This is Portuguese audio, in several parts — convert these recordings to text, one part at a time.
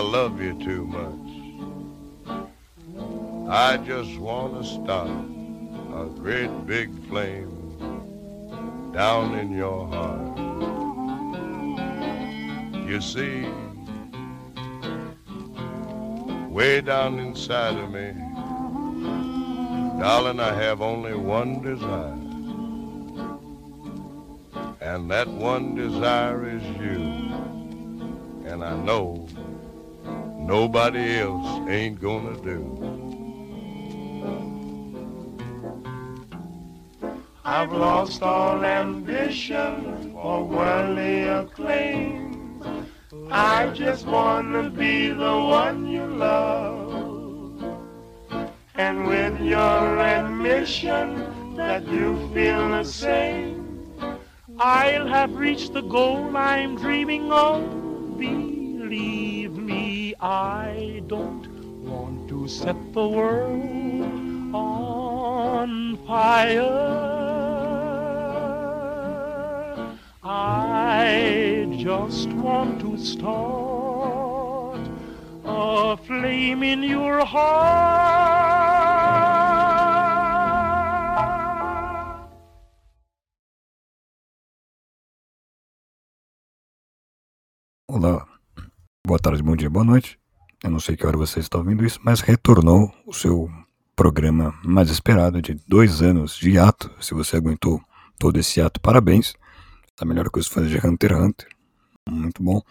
I love you too much. I just want to start a great big flame down in your heart. You see, way down inside of me, darling, I have only one desire. And that one desire is you. And I know nobody else ain't gonna do. I've lost all ambition for worldly acclaim. I just wanna be the one you love. And with your admission that you feel the same, I'll have reached the goal I'm dreaming of. Me, I don't want to set the world on fire. I just want to start a flame in your heart. Olá, boa tarde, bom dia, boa noite. Eu não sei que hora você está ouvindo isso, mas retornou o seu programa mais esperado de dois anos de ato. Se você aguentou todo esse ato, parabéns. Tá melhor coisa fazer de Hunter x Hunter. Muito bom.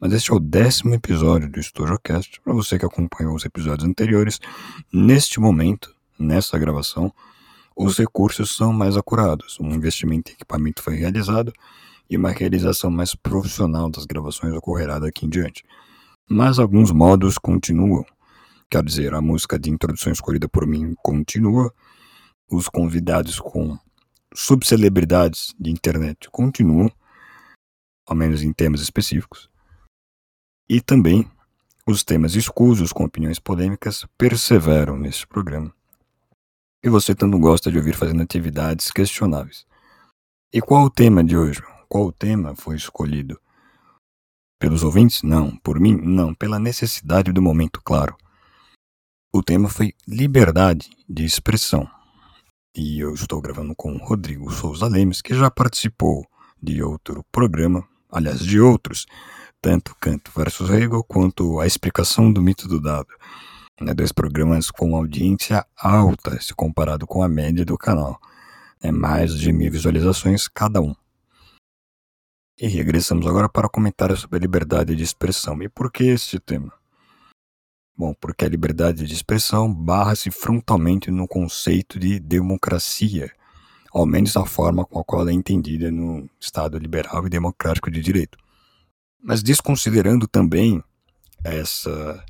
Mas este é o décimo episódio do StojoCast. Para você que acompanhou os episódios anteriores, neste momento, nessa gravação, os recursos são mais acurados. Um investimento em equipamento foi realizado e uma realização mais profissional das gravações ocorrerá daqui em diante. Mas alguns modos continuam. Quer dizer, a música de introdução escolhida por mim continua, os convidados com subcelebridades de internet continuam, ao menos em temas específicos, e também os temas escusos com opiniões polêmicas perseveram neste programa. E você tanto gosta de ouvir fazendo atividades questionáveis. E qual o tema de hoje? Qual o tema foi escolhido? Pelos ouvintes? Não. Por mim? Não. Pela necessidade do momento, claro. O tema foi liberdade de expressão. E eu estou gravando com o Rodrigo Souza Lemes, que já participou de outro programa, aliás, de outros, tanto Canto versus Hegel quanto A Explicação do Mito do Dado. Né, dois programas com audiência alta se comparado com a média do canal. É mais de mil visualizações cada um. E regressamos agora para comentários sobre a liberdade de expressão. E por que este tema? Bom, porque a liberdade de expressão barra-se frontalmente no conceito de democracia, ao menos a forma com a qual é entendida no Estado liberal e democrático de direito. Mas desconsiderando também essa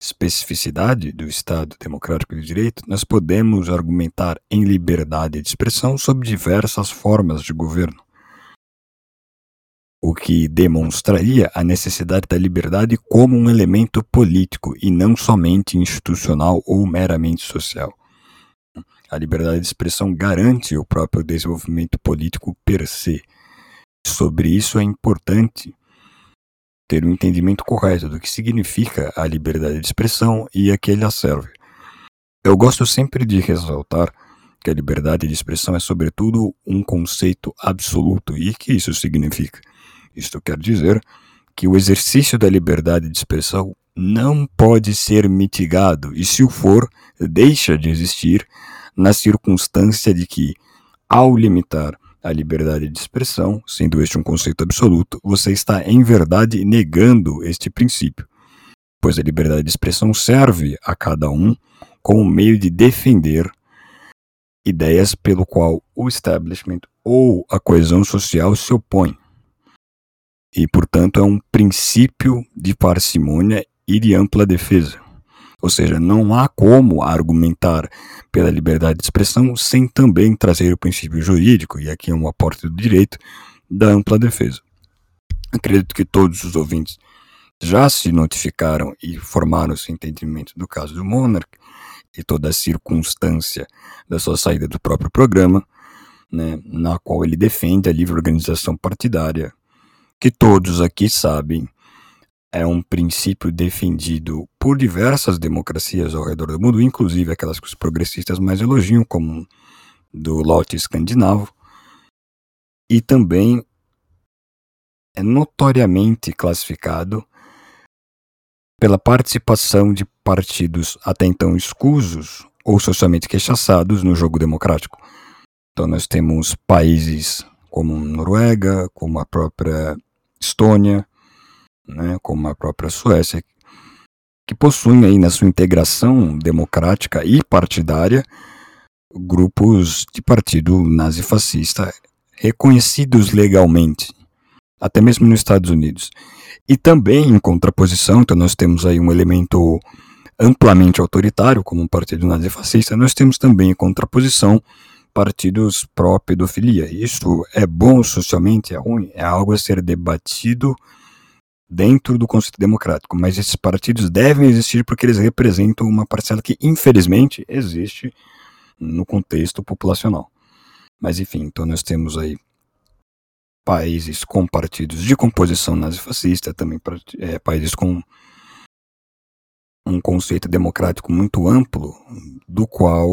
especificidade do Estado democrático de direito, nós podemos argumentar em liberdade de expressão sobre diversas formas de governo o que demonstraria a necessidade da liberdade como um elemento político e não somente institucional ou meramente social. A liberdade de expressão garante o próprio desenvolvimento político per se. Sobre isso é importante ter um entendimento correto do que significa a liberdade de expressão e a que ele a serve. Eu gosto sempre de ressaltar que a liberdade de expressão é, sobretudo, um conceito absoluto e que isso significa isto quer dizer que o exercício da liberdade de expressão não pode ser mitigado e, se o for, deixa de existir na circunstância de que, ao limitar a liberdade de expressão, sendo este um conceito absoluto, você está em verdade negando este princípio, pois a liberdade de expressão serve a cada um como meio de defender ideias pelo qual o establishment ou a coesão social se opõe e, portanto, é um princípio de parcimônia e de ampla defesa. Ou seja, não há como argumentar pela liberdade de expressão sem também trazer o princípio jurídico, e aqui é um aporte do direito, da ampla defesa. Acredito que todos os ouvintes já se notificaram e formaram seu entendimento do caso do Monarch e toda a circunstância da sua saída do próprio programa, né, na qual ele defende a livre organização partidária que todos aqui sabem é um princípio defendido por diversas democracias ao redor do mundo, inclusive aquelas que os progressistas mais elogiam, como do lote escandinavo, e também é notoriamente classificado pela participação de partidos até então escusos ou socialmente queixaçados no jogo democrático. Então nós temos países como Noruega, como a própria Estônia, né, como a própria Suécia, que possuem aí na sua integração democrática e partidária grupos de partido nazifascista reconhecidos legalmente, até mesmo nos Estados Unidos. E também em contraposição, então nós temos aí um elemento amplamente autoritário, como um partido nazifascista, nós temos também em contraposição partidos pró-pedofilia. Isso é bom socialmente, é ruim, é algo a ser debatido dentro do conceito democrático, mas esses partidos devem existir porque eles representam uma parcela que, infelizmente, existe no contexto populacional. Mas enfim, então nós temos aí países com partidos de composição nazifascista, também é, países com um conceito democrático muito amplo, do qual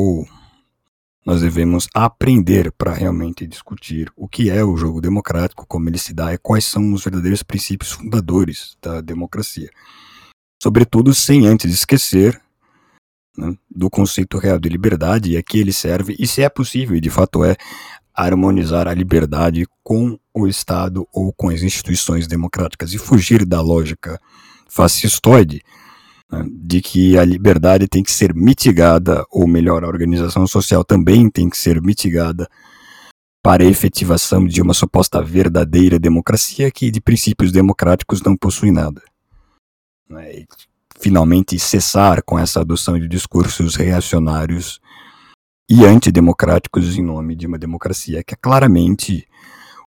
nós devemos aprender para realmente discutir o que é o jogo democrático, como ele se dá e quais são os verdadeiros princípios fundadores da democracia. Sobretudo, sem antes esquecer né, do conceito real de liberdade e a que ele serve, e se é possível, e de fato é, harmonizar a liberdade com o Estado ou com as instituições democráticas e fugir da lógica fascistoide de que a liberdade tem que ser mitigada, ou melhor, a organização social também tem que ser mitigada para a efetivação de uma suposta verdadeira democracia que de princípios democráticos não possui nada. Né, e, finalmente cessar com essa adoção de discursos reacionários e antidemocráticos em nome de uma democracia que é claramente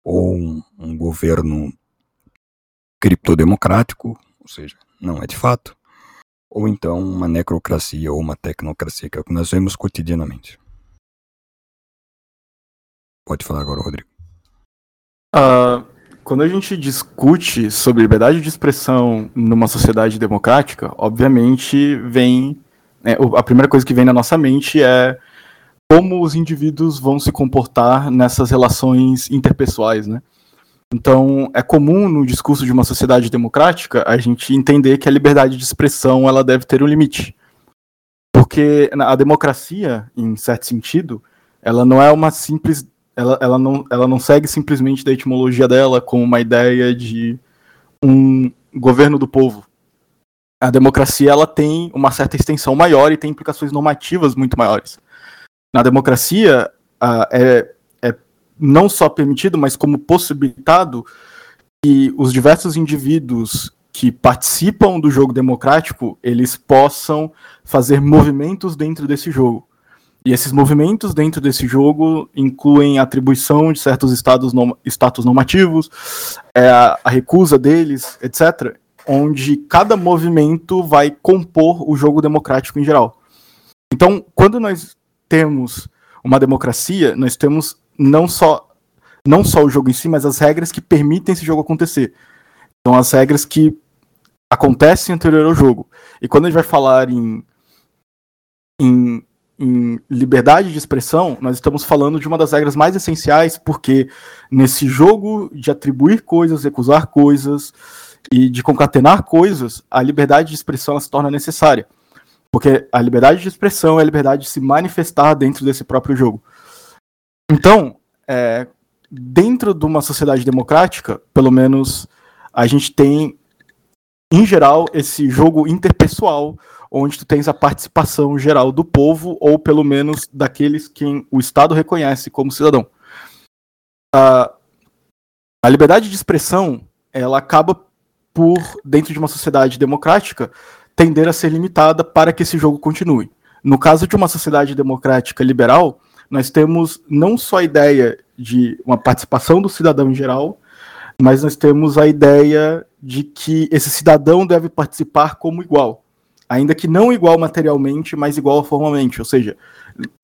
ou um, um governo criptodemocrático, ou seja, não é de fato, ou então uma necrocracia ou uma tecnocracia, que é o que nós vemos cotidianamente. Pode falar agora, Rodrigo. Uh, quando a gente discute sobre liberdade de expressão numa sociedade democrática, obviamente vem. Né, a primeira coisa que vem na nossa mente é como os indivíduos vão se comportar nessas relações interpessoais, né? Então, é comum no discurso de uma sociedade democrática a gente entender que a liberdade de expressão ela deve ter um limite. Porque a democracia, em certo sentido, ela não é uma simples. Ela, ela, não, ela não segue simplesmente da etimologia dela como uma ideia de um governo do povo. A democracia ela tem uma certa extensão maior e tem implicações normativas muito maiores. Na democracia, é não só permitido, mas como possibilitado que os diversos indivíduos que participam do jogo democrático, eles possam fazer movimentos dentro desse jogo. E esses movimentos dentro desse jogo incluem a atribuição de certos estados nom status normativos, é, a recusa deles, etc., onde cada movimento vai compor o jogo democrático em geral. Então, quando nós temos uma democracia, nós temos não só não só o jogo em si, mas as regras que permitem esse jogo acontecer. São as regras que acontecem anterior ao jogo. E quando a gente vai falar em, em, em liberdade de expressão, nós estamos falando de uma das regras mais essenciais, porque nesse jogo de atribuir coisas, recusar coisas e de concatenar coisas, a liberdade de expressão se torna necessária. Porque a liberdade de expressão é a liberdade de se manifestar dentro desse próprio jogo. Então, é, dentro de uma sociedade democrática, pelo menos a gente tem, em geral, esse jogo interpessoal, onde tu tens a participação geral do povo, ou pelo menos daqueles que o Estado reconhece como cidadão. A, a liberdade de expressão, ela acaba por, dentro de uma sociedade democrática, tender a ser limitada para que esse jogo continue. No caso de uma sociedade democrática liberal, nós temos não só a ideia de uma participação do cidadão em geral, mas nós temos a ideia de que esse cidadão deve participar como igual, ainda que não igual materialmente, mas igual formalmente, ou seja,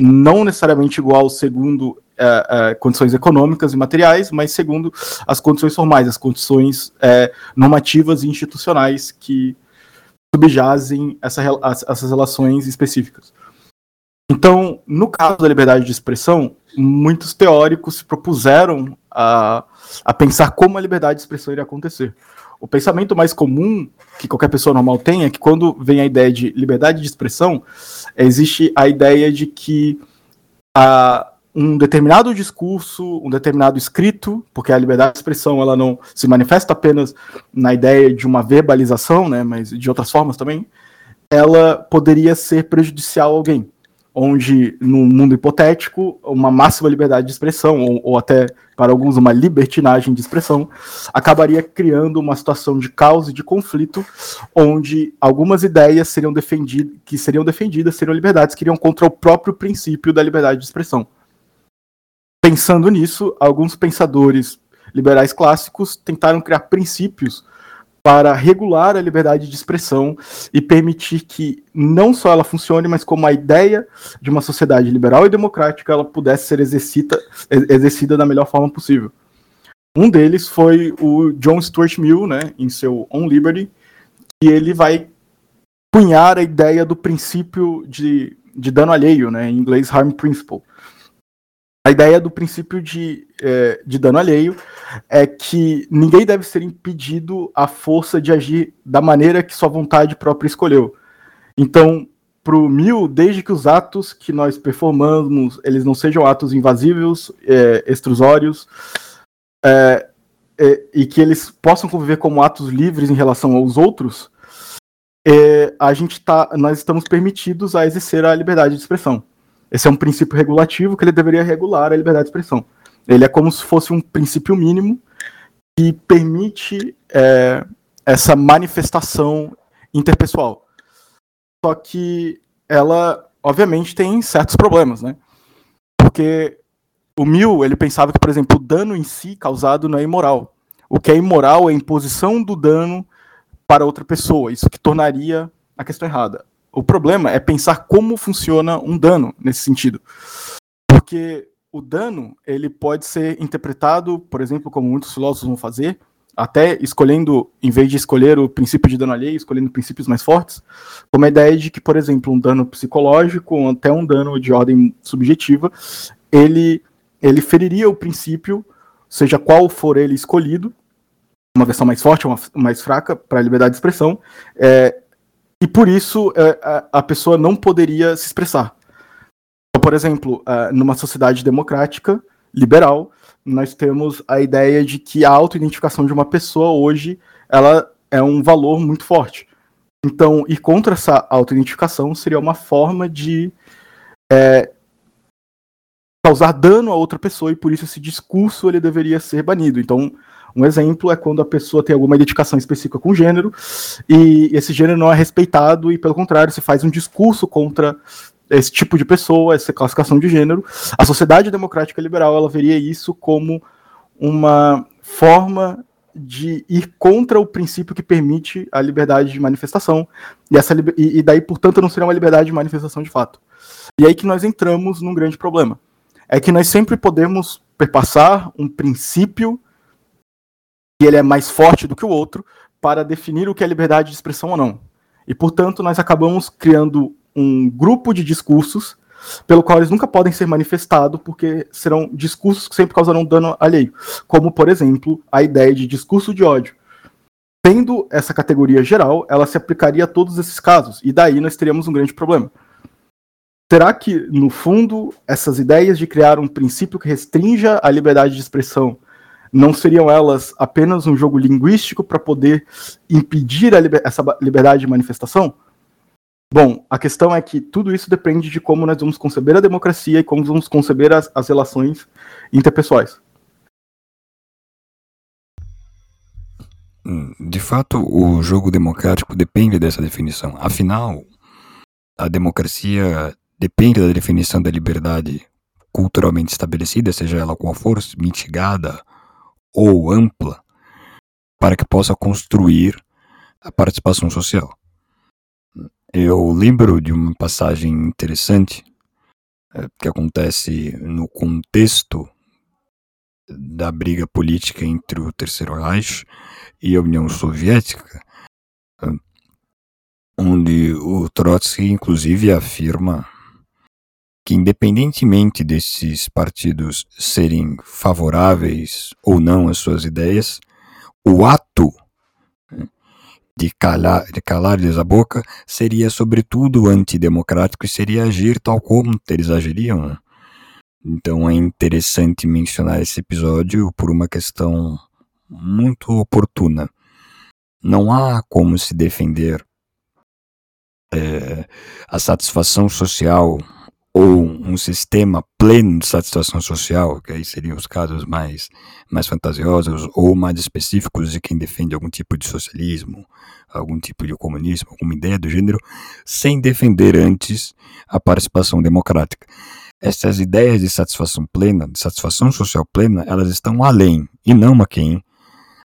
não necessariamente igual segundo é, é, condições econômicas e materiais, mas segundo as condições formais, as condições é, normativas e institucionais que subjazem essa, essas relações específicas. Então, no caso da liberdade de expressão, muitos teóricos se propuseram a, a pensar como a liberdade de expressão iria acontecer. O pensamento mais comum que qualquer pessoa normal tem é que quando vem a ideia de liberdade de expressão, existe a ideia de que a, um determinado discurso, um determinado escrito, porque a liberdade de expressão ela não se manifesta apenas na ideia de uma verbalização, né, mas de outras formas também, ela poderia ser prejudicial a alguém onde, num mundo hipotético, uma máxima liberdade de expressão, ou, ou, até para alguns uma libertinagem de expressão, acabaria criando uma situação de caos e de conflito, onde algumas ideias seriam defendidas, que seriam defendidas seriam liberdades que iriam contra o próprio princípio da liberdade de expressão. Pensando nisso, alguns pensadores liberais clássicos tentaram criar princípios para regular a liberdade de expressão e permitir que não só ela funcione, mas como a ideia de uma sociedade liberal e democrática ela pudesse ser exercita, exercida da melhor forma possível. Um deles foi o John Stuart Mill, né, em seu On Liberty, e ele vai cunhar a ideia do princípio de, de dano alheio, né, em inglês harm principle, a ideia do princípio de, é, de dano alheio é que ninguém deve ser impedido a força de agir da maneira que sua vontade própria escolheu. Então, para o Mil, desde que os atos que nós performamos, eles não sejam atos invasivos, é, extrusórios, é, é, e que eles possam conviver como atos livres em relação aos outros, é, a gente tá, nós estamos permitidos a exercer a liberdade de expressão. Esse é um princípio regulativo que ele deveria regular a liberdade de expressão. Ele é como se fosse um princípio mínimo que permite é, essa manifestação interpessoal. Só que ela, obviamente, tem certos problemas, né? Porque o Mill, ele pensava que, por exemplo, o dano em si causado não é imoral. O que é imoral é a imposição do dano para outra pessoa. Isso que tornaria a questão errada. O problema é pensar como funciona um dano nesse sentido. Porque o dano, ele pode ser interpretado, por exemplo, como muitos filósofos vão fazer, até escolhendo, em vez de escolher o princípio de dano alheio, escolhendo princípios mais fortes, como a ideia de que, por exemplo, um dano psicológico, ou até um dano de ordem subjetiva, ele, ele feriria o princípio, seja qual for ele escolhido, uma versão mais forte ou mais fraca para a liberdade de expressão, é, e por isso é, a, a, pessoa não poderia se expressar. Então, por exemplo, uh, numa sociedade democrática, liberal, nós temos a ideia de que a autoidentificação de uma pessoa hoje ela é um valor muito forte. Então, ir contra essa autoidentificação seria uma forma de é, causar dano a outra pessoa e por isso esse discurso ele deveria ser banido. Então, um exemplo é quando a pessoa tem alguma identificação específica com gênero e esse gênero não é respeitado e, pelo contrário, se faz um discurso contra esse tipo de pessoa, essa classificação de gênero. A sociedade democrática liberal ela veria isso como uma forma de ir contra o princípio que permite a liberdade de manifestação e, essa, e, e daí, portanto, não seria uma liberdade de manifestação de fato. E aí que nós entramos num grande problema. É que nós sempre podemos perpassar um princípio e ele é mais forte do que o outro para definir o que é liberdade de expressão ou não. E, portanto, nós acabamos criando um grupo de discursos pelo qual eles nunca podem ser manifestados, porque serão discursos que sempre causarão dano alheio. Como, por exemplo, a ideia de discurso de ódio. Tendo essa categoria geral, ela se aplicaria a todos esses casos, e daí nós teríamos um grande problema. Será que, no fundo, essas ideias de criar um princípio que restrinja a liberdade de expressão não seriam elas apenas um jogo linguístico para poder impedir liber essa liberdade de manifestação? Bom, a questão é que tudo isso depende de como nós vamos conceber a democracia e como vamos conceber as, as relações interpessoais. Hum, de fato, o jogo democrático depende dessa definição. Afinal, a democracia depende da definição da liberdade culturalmente estabelecida, seja ela qual for, mitigada ou ampla para que possa construir a participação social. Eu lembro de uma passagem interessante é, que acontece no contexto da briga política entre o Terceiro Reich e a União Soviética, onde o Trotsky inclusive afirma que independentemente desses partidos serem favoráveis ou não às suas ideias, o ato de calar, de calar-lhes a boca seria sobretudo antidemocrático e seria agir tal como eles agiriam. Então é interessante mencionar esse episódio por uma questão muito oportuna. Não há como se defender é, a satisfação social ou um sistema pleno de satisfação social, que aí seriam os casos mais, mais fantasiosos ou mais específicos de quem defende algum tipo de socialismo, algum tipo de comunismo, alguma ideia do gênero, sem defender antes a participação democrática. Essas ideias de satisfação plena, de satisfação social plena, elas estão além e não aquém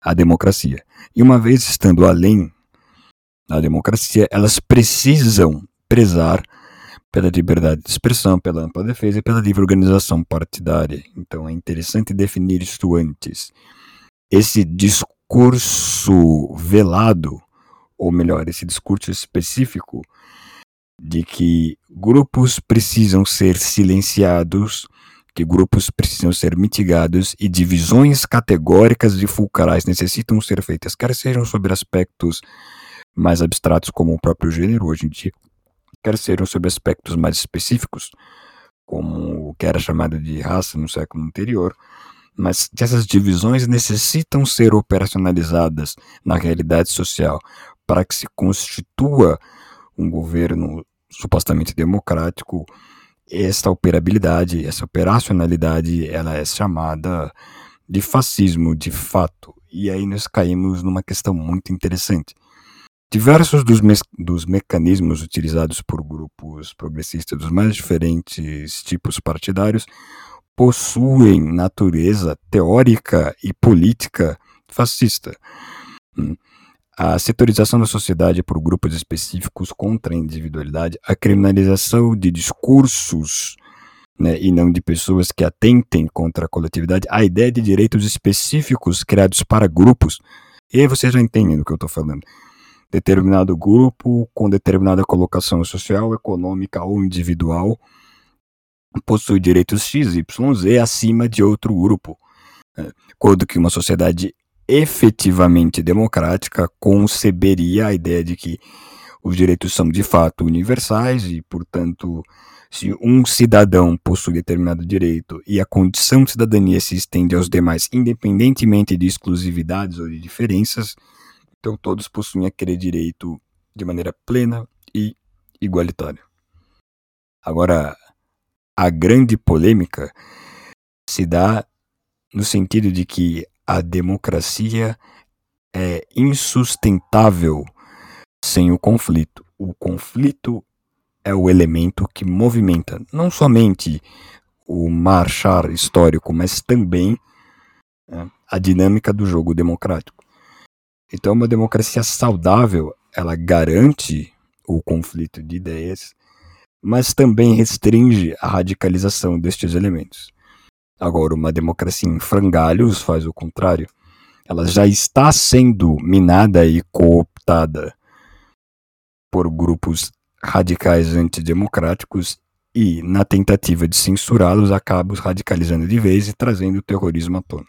a democracia. E uma vez estando além da democracia, elas precisam prezar pela liberdade de expressão, pela ampla defesa e pela livre organização partidária. Então é interessante definir isto antes. Esse discurso velado, ou melhor, esse discurso específico de que grupos precisam ser silenciados, que grupos precisam ser mitigados e divisões categóricas e fulcrais necessitam ser feitas, quer sejam sobre aspectos mais abstratos como o próprio gênero hoje em dia, sejam sobre aspectos mais específicos, como o que era chamado de raça no século anterior, mas essas divisões necessitam ser operacionalizadas na realidade social para que se constitua um governo supostamente democrático, esta operabilidade, essa operacionalidade, ela é chamada de fascismo de fato. E aí nós caímos numa questão muito interessante. Diversos dos, me dos mecanismos utilizados por grupos progressistas dos mais diferentes tipos partidários possuem natureza teórica e política fascista. Hum a setorização da sociedade por grupos específicos contra a individualidade, a criminalização de discursos né, e não de pessoas que atentem contra a coletividade, a ideia de direitos específicos criados para grupos. E aí vocês já entendem do que eu estou falando. Determinado grupo com determinada colocação social, econômica ou individual possui direitos X, Y, Z acima de outro grupo. Né. Quando que uma sociedade efetivamente democrática conceberia a ideia de que os direitos são de fato universais e, portanto, se um cidadão possui determinado direito e a condição de cidadania se estende aos demais, independentemente de exclusividades ou de diferenças, então todos possuem aquele direito de maneira plena e igualitária. Agora, a grande polêmica se dá no sentido de que a democracia é insustentável sem o conflito. O conflito é o elemento que movimenta não somente o marchar histórico, mas também né, a dinâmica do jogo democrático. Então, uma democracia saudável, ela garante o conflito de ideias, mas também restringe a radicalização destes elementos. Agora, uma democracia em frangalhos faz o contrário. Ela já está sendo minada e cooptada por grupos radicais antidemocráticos e, na tentativa de censurá-los, acaba os radicalizando de vez e trazendo o terrorismo à tona.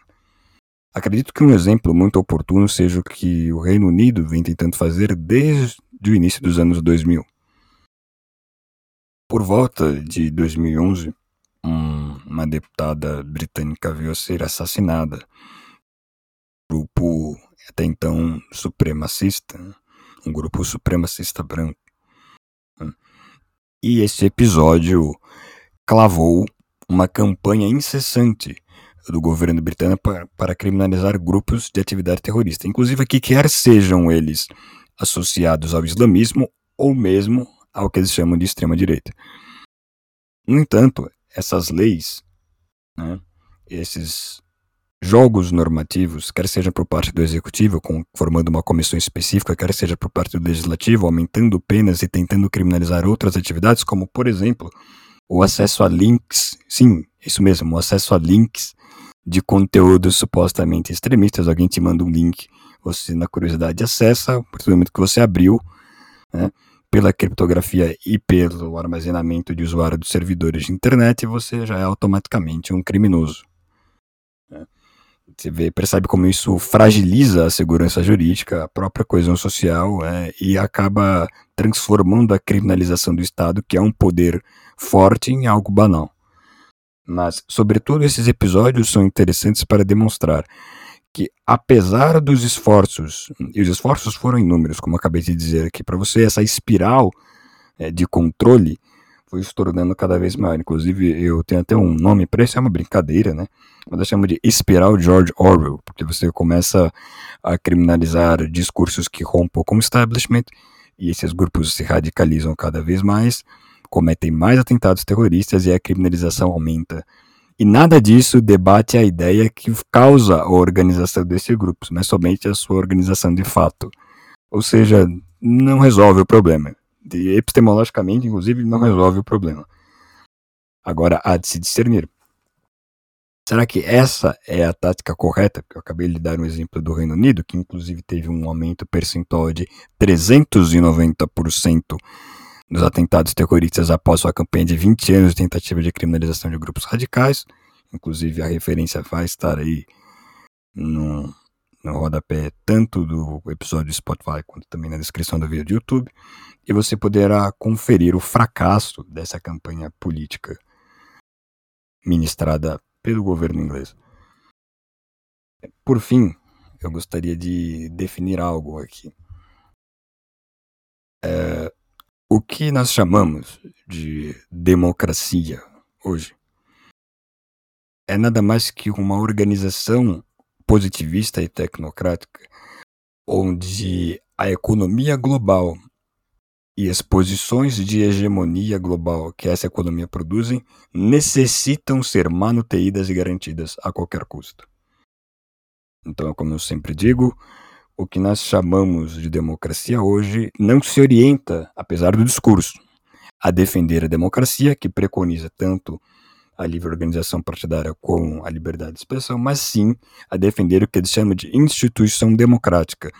Acredito que um exemplo muito oportuno seja o que o Reino Unido vem tentando fazer desde o início dos anos 2000. Por volta de 2011, um, uma deputada britânica veio a ser assassinada. Grupo até então supremacista, um grupo supremacista branco. E esse episódio clavou uma campanha incessante do governo britânico para, para criminalizar grupos de atividade terrorista, inclusive que quer sejam eles associados ao islamismo ou mesmo ao que eles chamam de extrema direita. No entanto, essas leis, né, esses jogos normativos, quer seja por parte do executivo, formando uma comissão específica, quer seja por parte do legislativo, aumentando penas e tentando criminalizar outras atividades, como, por exemplo, o acesso a links, sim, isso mesmo, o acesso a links de conteúdos supostamente extremistas. Alguém te manda um link, você, na curiosidade, acessa, a partir do momento que você abriu, né, pela criptografia e pelo armazenamento de usuário dos servidores de internet, você já é automaticamente um criminoso. Né. Você vê, percebe como isso fragiliza a segurança jurídica, a própria coesão social né, e acaba transformando a criminalização do Estado, que é um poder forte, em algo banal. Mas, sobretudo, esses episódios são interessantes para demonstrar que, apesar dos esforços, e os esforços foram inúmeros, como acabei de dizer aqui para você, essa espiral é, de controle foi se tornando cada vez maior. Inclusive, eu tenho até um nome para isso, é uma brincadeira, né? Mas eu chamo de espiral George Orwell, porque você começa a criminalizar discursos que rompam com o establishment, e esses grupos se radicalizam cada vez mais cometem mais atentados terroristas e a criminalização aumenta. E nada disso debate a ideia que causa a organização desses grupos, mas somente a sua organização de fato. Ou seja, não resolve o problema. De, epistemologicamente, inclusive, não resolve o problema. Agora, há de se discernir. Será que essa é a tática correta? Eu acabei de dar um exemplo do Reino Unido, que inclusive teve um aumento percentual de 390% nos atentados terroristas após sua campanha de 20 anos de tentativa de criminalização de grupos radicais. Inclusive, a referência vai estar aí no, no rodapé, tanto do episódio do Spotify quanto também na descrição do vídeo do YouTube. E você poderá conferir o fracasso dessa campanha política ministrada pelo governo inglês. Por fim, eu gostaria de definir algo aqui. É, o que nós chamamos de democracia hoje é nada mais que uma organização positivista e tecnocrática onde a economia global e as posições de hegemonia global que essa economia produzem necessitam ser manuteídas e garantidas a qualquer custo. Então, como eu sempre digo, o que nós chamamos de democracia hoje não se orienta, apesar do discurso, a defender a democracia, que preconiza tanto a livre organização partidária como a liberdade de expressão, mas sim a defender o que eles chamam de instituição democrática.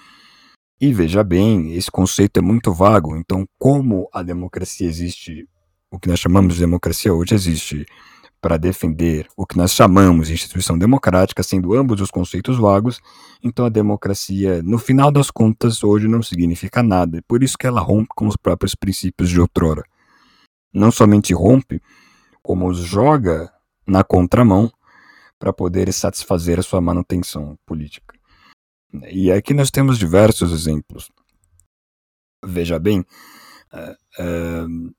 E veja bem, esse conceito é muito vago, então, como a democracia existe, o que nós chamamos de democracia hoje existe para defender o que nós chamamos de instituição democrática, sendo ambos os conceitos vagos, então a democracia, no final das contas, hoje não significa nada, e por isso que ela rompe com os próprios princípios de outrora. Não somente rompe, como os joga na contramão para poder satisfazer a sua manutenção política. E aqui nós temos diversos exemplos. Veja bem, uh, uh,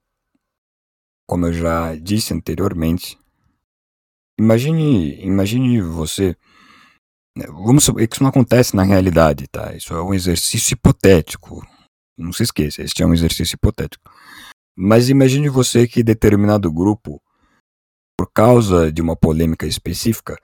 como eu já disse anteriormente, Imagine, imagine você. Né, vamos supor que isso não acontece na realidade, tá? Isso é um exercício hipotético. Não se esqueça, este é um exercício hipotético. Mas imagine você que determinado grupo, por causa de uma polêmica específica,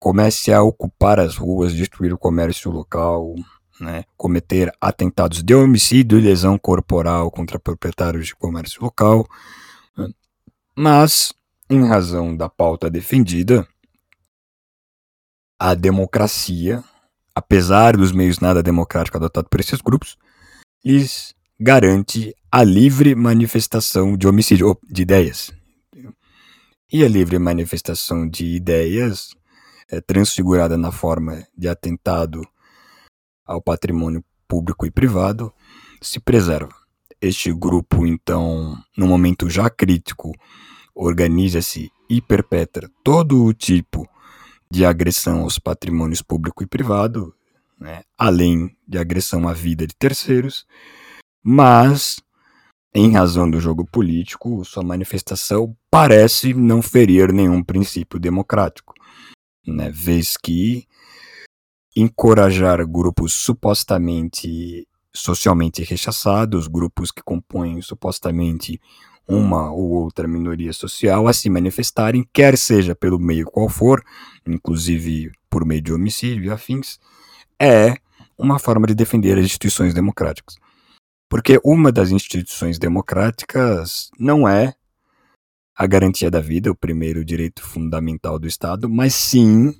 comece a ocupar as ruas, destruir o comércio local, né, cometer atentados de homicídio e lesão corporal contra proprietários de comércio local. Né? Mas em razão da pauta defendida, a democracia, apesar dos meios nada democráticos adotados por esses grupos, lhes garante a livre manifestação de homicídio, de ideias. E a livre manifestação de ideias é transfigurada na forma de atentado ao patrimônio público e privado se preserva. Este grupo, então, no momento já crítico organiza-se e perpetra todo o tipo de agressão aos patrimônios público e privado, né, além de agressão à vida de terceiros, mas, em razão do jogo político, sua manifestação parece não ferir nenhum princípio democrático, né, vez que encorajar grupos supostamente socialmente rechaçados, grupos que compõem supostamente uma ou outra minoria social a se manifestarem, quer seja pelo meio qual for, inclusive por meio de homicídio e afins, é uma forma de defender as instituições democráticas. Porque uma das instituições democráticas não é a garantia da vida, o primeiro direito fundamental do Estado, mas sim,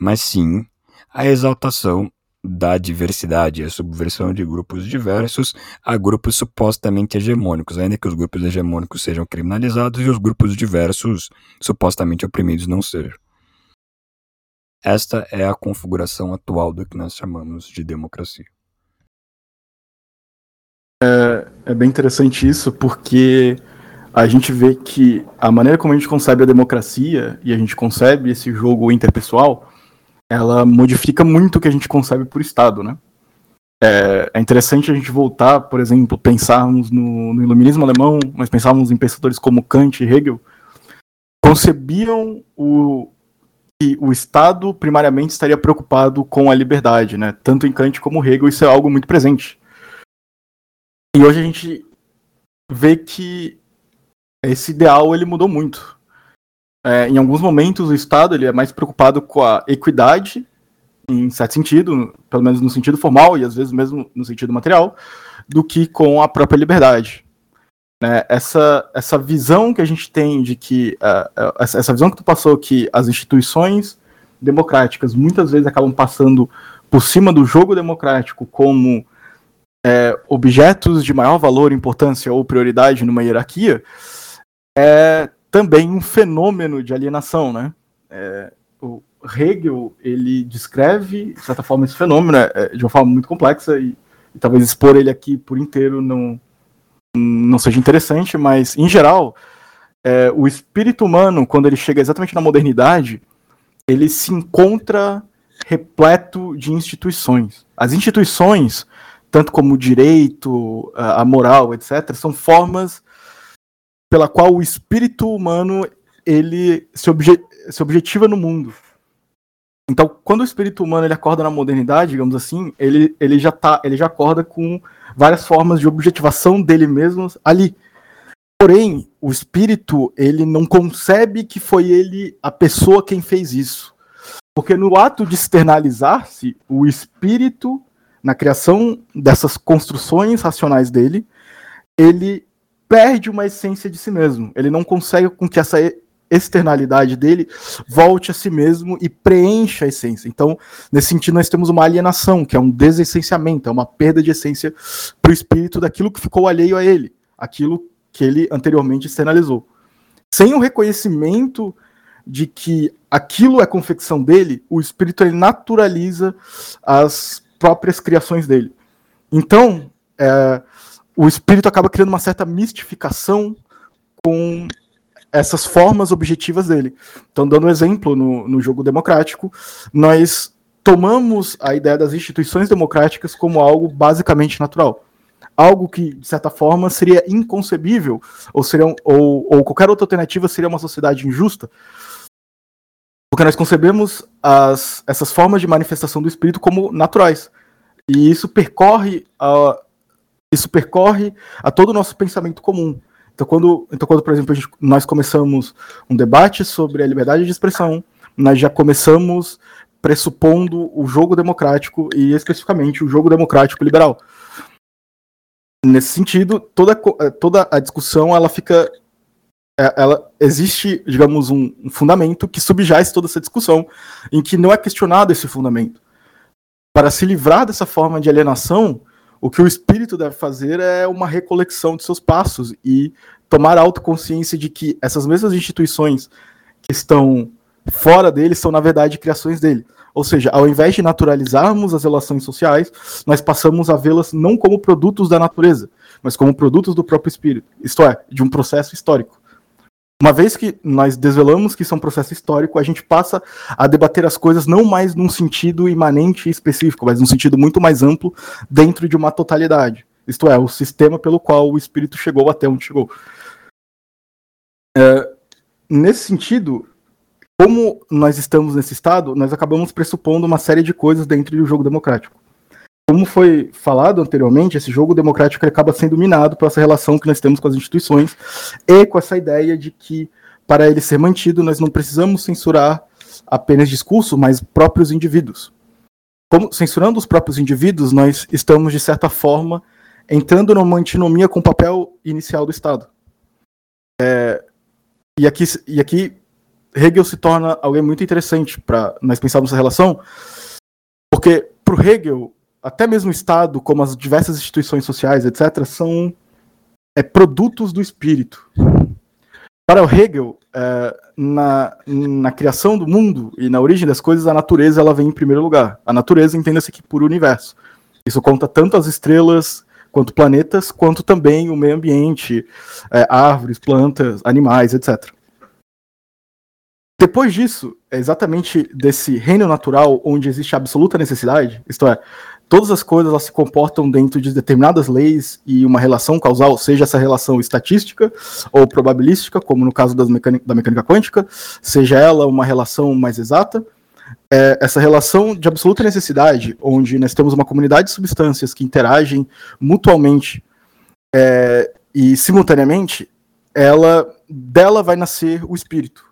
mas sim a exaltação da diversidade, a subversão de grupos diversos a grupos supostamente hegemônicos, ainda que os grupos hegemônicos sejam criminalizados e os grupos diversos supostamente oprimidos não sejam. Esta é a configuração atual do que nós chamamos de democracia. É, é bem interessante isso, porque a gente vê que a maneira como a gente concebe a democracia e a gente concebe esse jogo interpessoal ela modifica muito o que a gente concebe por Estado, né? É, é interessante a gente voltar, por exemplo, pensarmos no, no, iluminismo alemão, mas pensarmos em pensadores como Kant e Hegel, concebiam o, que o Estado primariamente estaria preocupado com a liberdade, né? Tanto em Kant como Hegel isso é algo muito presente. E hoje a gente vê que esse ideal ele mudou muito é, em alguns momentos o Estado ele é mais preocupado com a equidade, em certo sentido, pelo menos no sentido formal e às vezes mesmo no sentido material, do que com a própria liberdade. Né? Essa, essa visão que a gente tem de que uh, essa visão que tu passou que as instituições democráticas muitas vezes acabam passando por cima do jogo democrático como é, objetos de maior valor, importância ou prioridade numa hierarquia, é, também um fenômeno de alienação, né? É, o Hegel ele descreve de certa forma esse fenômeno é, de uma forma muito complexa e, e, talvez expor ele aqui por inteiro não não seja interessante, mas em geral é, o espírito humano quando ele chega exatamente na modernidade ele se encontra repleto de instituições. As instituições, tanto como o direito, a moral, etc., são formas pela qual o espírito humano ele se, obje se objetiva no mundo. Então, quando o espírito humano ele acorda na modernidade, digamos assim, ele, ele já tá, ele já acorda com várias formas de objetivação dele mesmo ali. Porém, o espírito ele não concebe que foi ele a pessoa quem fez isso. Porque no ato de externalizar-se, o espírito, na criação dessas construções racionais dele, ele perde uma essência de si mesmo. Ele não consegue com que essa externalidade dele volte a si mesmo e preencha a essência. Então, nesse sentido, nós temos uma alienação, que é um desessenciamento, é uma perda de essência para o espírito daquilo que ficou alheio a ele, aquilo que ele anteriormente externalizou. Sem o reconhecimento de que aquilo é confecção dele, o espírito ele naturaliza as próprias criações dele. Então, é, o espírito acaba criando uma certa mistificação com essas formas objetivas dele. Então, dando um exemplo no, no jogo democrático, nós tomamos a ideia das instituições democráticas como algo basicamente natural. Algo que, de certa forma, seria inconcebível, ou, seria, ou, ou qualquer outra alternativa seria uma sociedade injusta, porque nós concebemos as, essas formas de manifestação do espírito como naturais. E isso percorre a, isso percorre a todo o nosso pensamento comum. Então, quando, então, quando por exemplo, gente, nós começamos um debate sobre a liberdade de expressão, nós já começamos pressupondo o jogo democrático e especificamente o jogo democrático liberal. Nesse sentido, toda, toda a discussão ela fica é, ela existe, digamos, um, um fundamento que subjaz toda essa discussão, em que não é questionado esse fundamento. Para se livrar dessa forma de alienação, o que o espírito deve fazer é uma recolecção de seus passos e tomar autoconsciência de que essas mesmas instituições que estão fora dele são, na verdade, criações dele. Ou seja, ao invés de naturalizarmos as relações sociais, nós passamos a vê-las não como produtos da natureza, mas como produtos do próprio espírito, isto é, de um processo histórico. Uma vez que nós desvelamos que isso é um processo histórico, a gente passa a debater as coisas não mais num sentido imanente e específico, mas num sentido muito mais amplo dentro de uma totalidade. Isto é, o sistema pelo qual o espírito chegou até onde chegou. É, nesse sentido, como nós estamos nesse estado, nós acabamos pressupondo uma série de coisas dentro do jogo democrático como foi falado anteriormente, esse jogo democrático acaba sendo minado por essa relação que nós temos com as instituições e com essa ideia de que, para ele ser mantido, nós não precisamos censurar apenas discurso, mas próprios indivíduos. Como, censurando os próprios indivíduos, nós estamos, de certa forma, entrando numa antinomia com o papel inicial do Estado. É, e, aqui, e aqui Hegel se torna alguém muito interessante para nós pensarmos essa relação, porque para o Hegel, até mesmo o Estado, como as diversas instituições sociais, etc., são é, produtos do espírito. Para o Hegel, é, na, na criação do mundo e na origem das coisas, a natureza ela vem em primeiro lugar. A natureza entenda-se aqui por universo. Isso conta tanto as estrelas quanto planetas, quanto também o meio ambiente, é, árvores, plantas, animais, etc. Depois disso, é exatamente desse reino natural onde existe absoluta necessidade, isto é, todas as coisas elas se comportam dentro de determinadas leis e uma relação causal, seja essa relação estatística ou probabilística, como no caso mecânica, da mecânica quântica, seja ela uma relação mais exata, é, essa relação de absoluta necessidade, onde nós temos uma comunidade de substâncias que interagem mutualmente é, e simultaneamente, ela dela vai nascer o espírito.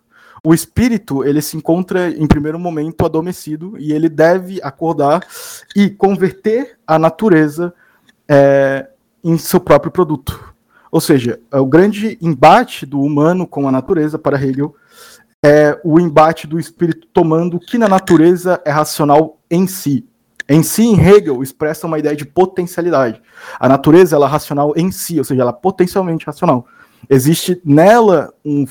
O espírito ele se encontra em primeiro momento adormecido e ele deve acordar e converter a natureza é, em seu próprio produto. Ou seja, é o grande embate do humano com a natureza para Hegel é o embate do espírito tomando o que na natureza é racional em si. Em si, em Hegel, expressa uma ideia de potencialidade. A natureza ela é racional em si, ou seja, ela é potencialmente racional. Existe nela um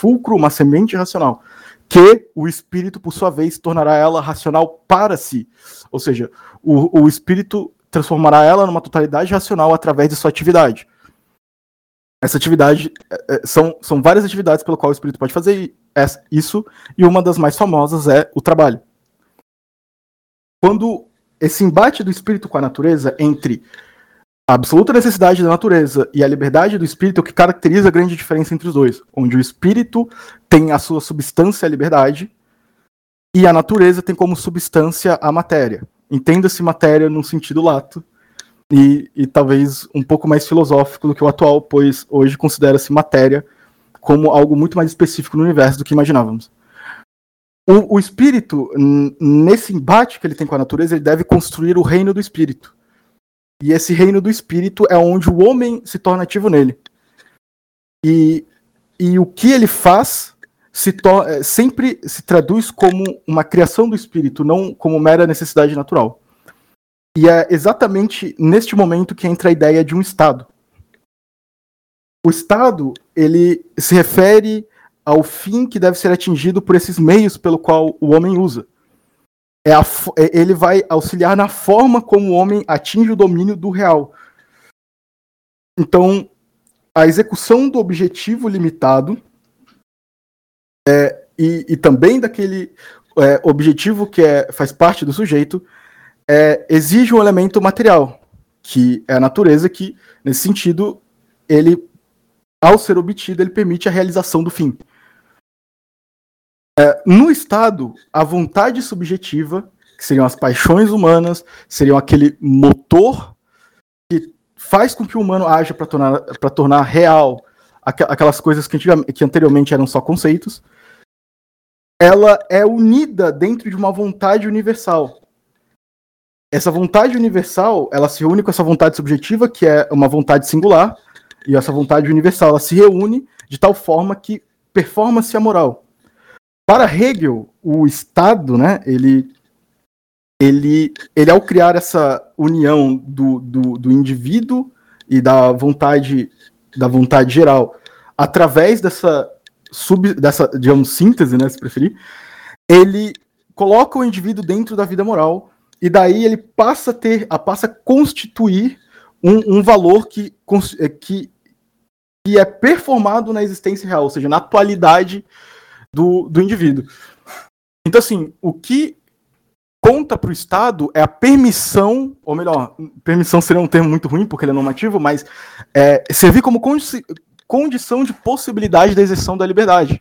fulcro, uma semente racional, que o espírito, por sua vez, tornará ela racional para si. Ou seja, o, o espírito transformará ela numa totalidade racional através de sua atividade. Essa atividade é, é, são, são várias atividades pelo qual o espírito pode fazer isso, e uma das mais famosas é o trabalho. Quando esse embate do espírito com a natureza entre a absoluta necessidade da natureza e a liberdade do espírito é o que caracteriza a grande diferença entre os dois, onde o espírito tem a sua substância a liberdade e a natureza tem como substância a matéria. Entenda-se matéria num sentido lato, e, e talvez um pouco mais filosófico do que o atual, pois hoje considera-se matéria como algo muito mais específico no universo do que imaginávamos. O, o espírito, nesse embate que ele tem com a natureza, ele deve construir o reino do espírito. E esse reino do espírito é onde o homem se torna ativo nele. E, e o que ele faz se é, sempre se traduz como uma criação do espírito, não como mera necessidade natural. E é exatamente neste momento que entra a ideia de um Estado. O Estado, ele se refere ao fim que deve ser atingido por esses meios pelo qual o homem usa. É a, é, ele vai auxiliar na forma como o homem atinge o domínio do real. Então, a execução do objetivo limitado é, e, e também daquele é, objetivo que é, faz parte do sujeito é, exige um elemento material, que é a natureza, que, nesse sentido, ele, ao ser obtido, ele permite a realização do fim. É, no Estado, a vontade subjetiva, que seriam as paixões humanas, seriam aquele motor que faz com que o humano haja para tornar, tornar real aquelas coisas que, que anteriormente eram só conceitos, ela é unida dentro de uma vontade universal, essa vontade universal, ela se reúne com essa vontade subjetiva, que é uma vontade singular, e essa vontade universal, ela se reúne de tal forma que performa-se a moral. Para Hegel, o Estado, né, ele, ele, ele ao criar essa união do, do, do indivíduo e da vontade, da vontade geral, através dessa, sub, dessa digamos, síntese, né, se preferir, ele coloca o indivíduo dentro da vida moral e daí ele passa a ter, a passa a constituir um, um valor que, é, que, que é performado na existência real, ou seja, na atualidade do, do indivíduo. Então, assim, o que conta para o Estado é a permissão, ou melhor, permissão seria um termo muito ruim porque ele é normativo, mas é, servir como condi condição de possibilidade da exerção da liberdade.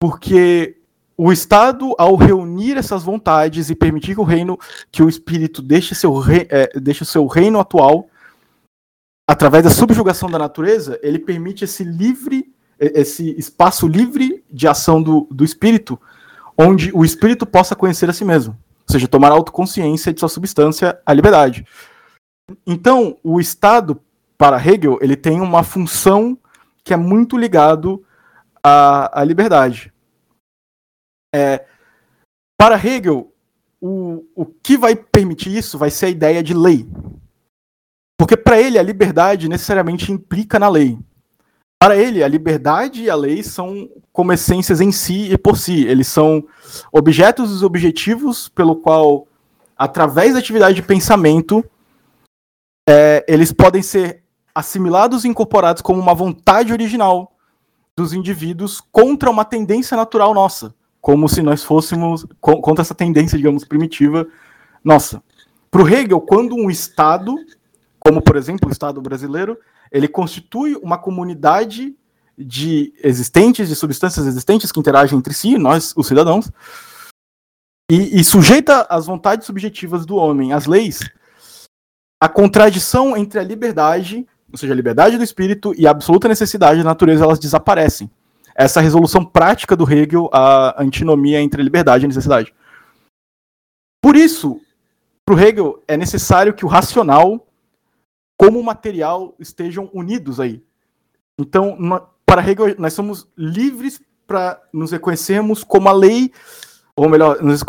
Porque o Estado, ao reunir essas vontades e permitir que o reino, que o espírito deixe seu, rei, é, deixe seu reino atual, através da subjugação da natureza, ele permite esse livre, esse espaço livre de ação do, do espírito, onde o espírito possa conhecer a si mesmo, ou seja, tomar autoconsciência de sua substância, a liberdade. Então, o Estado, para Hegel, ele tem uma função que é muito ligado à, à liberdade. É, para Hegel, o, o que vai permitir isso vai ser a ideia de lei. Porque para ele a liberdade necessariamente implica na lei. Para ele, a liberdade e a lei são como essências em si e por si. Eles são objetos e objetivos pelo qual, através da atividade de pensamento, é, eles podem ser assimilados e incorporados como uma vontade original dos indivíduos contra uma tendência natural nossa, como se nós fôssemos contra essa tendência, digamos, primitiva nossa. Para o Hegel, quando um Estado, como por exemplo o Estado brasileiro, ele constitui uma comunidade de existentes, de substâncias existentes que interagem entre si, nós, os cidadãos, e, e sujeita às vontades subjetivas do homem, às leis, a contradição entre a liberdade, ou seja, a liberdade do espírito e a absoluta necessidade da natureza, elas desaparecem. Essa resolução prática do Hegel, a antinomia entre liberdade e necessidade. Por isso, para o Hegel, é necessário que o racional como material estejam unidos aí. Então, para Hegel, nós somos livres para nos reconhecermos como a lei, ou melhor, nos,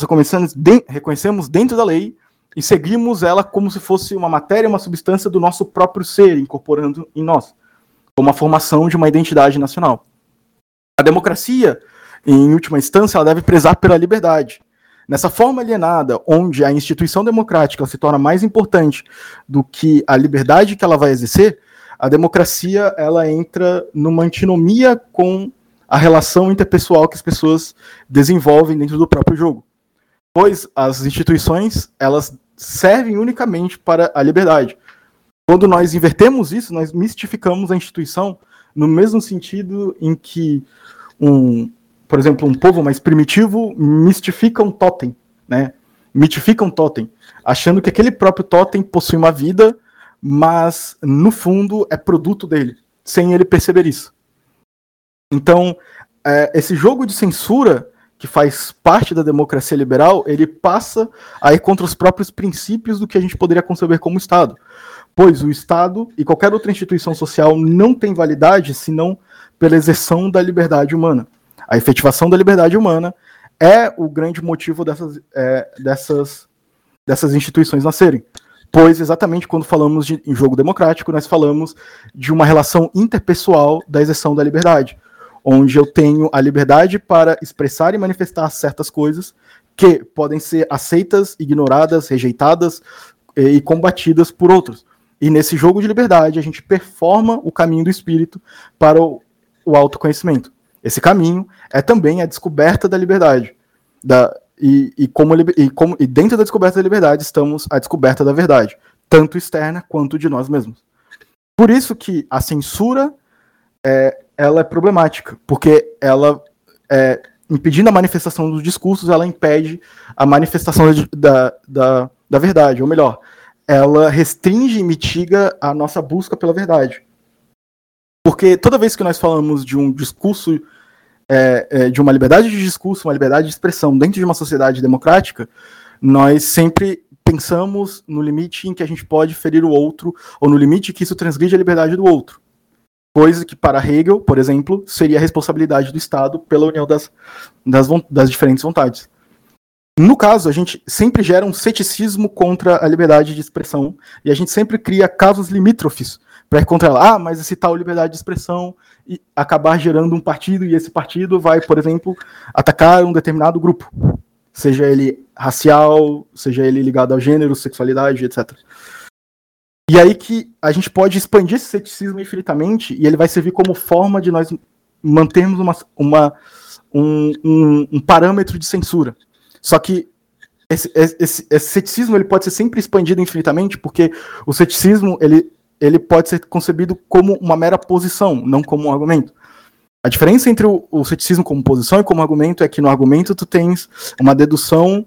reconhecemos, de, reconhecemos dentro da lei e seguimos ela como se fosse uma matéria, uma substância do nosso próprio ser, incorporando em nós, como a formação de uma identidade nacional. A democracia, em última instância, ela deve prezar pela liberdade. Nessa forma alienada, onde a instituição democrática se torna mais importante do que a liberdade que ela vai exercer, a democracia ela entra numa antinomia com a relação interpessoal que as pessoas desenvolvem dentro do próprio jogo. Pois as instituições, elas servem unicamente para a liberdade. Quando nós invertemos isso, nós mistificamos a instituição no mesmo sentido em que um, por exemplo, um povo mais primitivo mistifica um totem, né? Mitifica um totem, achando que aquele próprio totem possui uma vida, mas no fundo é produto dele, sem ele perceber isso. Então, é, esse jogo de censura que faz parte da democracia liberal, ele passa a ir contra os próprios princípios do que a gente poderia conceber como Estado. Pois o Estado e qualquer outra instituição social não tem validade senão pela exerção da liberdade humana. A efetivação da liberdade humana é o grande motivo dessas, é, dessas, dessas instituições nascerem. Pois, exatamente quando falamos de, em jogo democrático, nós falamos de uma relação interpessoal da exerção da liberdade, onde eu tenho a liberdade para expressar e manifestar certas coisas que podem ser aceitas, ignoradas, rejeitadas e combatidas por outros. E nesse jogo de liberdade, a gente performa o caminho do espírito para o, o autoconhecimento. Esse caminho é também a descoberta da liberdade. Da, e, e, como, e, como, e dentro da descoberta da liberdade estamos a descoberta da verdade, tanto externa quanto de nós mesmos. Por isso que a censura é, ela é problemática, porque ela, é, impedindo a manifestação dos discursos, ela impede a manifestação da, da, da verdade, ou melhor, ela restringe e mitiga a nossa busca pela verdade. Porque toda vez que nós falamos de um discurso é, é, de uma liberdade de discurso, uma liberdade de expressão dentro de uma sociedade democrática, nós sempre pensamos no limite em que a gente pode ferir o outro, ou no limite que isso transgride a liberdade do outro. Coisa que, para Hegel, por exemplo, seria a responsabilidade do Estado pela união das, das, das diferentes vontades. No caso, a gente sempre gera um ceticismo contra a liberdade de expressão, e a gente sempre cria casos limítrofes para encontrar ela. Ah, mas esse tal liberdade de expressão e acabar gerando um partido e esse partido vai, por exemplo, atacar um determinado grupo, seja ele racial, seja ele ligado ao gênero, sexualidade, etc. E aí que a gente pode expandir esse ceticismo infinitamente e ele vai servir como forma de nós mantermos uma, uma um, um, um parâmetro de censura. Só que esse, esse, esse, ceticismo ele pode ser sempre expandido infinitamente, porque o ceticismo ele ele pode ser concebido como uma mera posição, não como um argumento. A diferença entre o, o ceticismo como posição e como argumento é que no argumento tu tens uma dedução,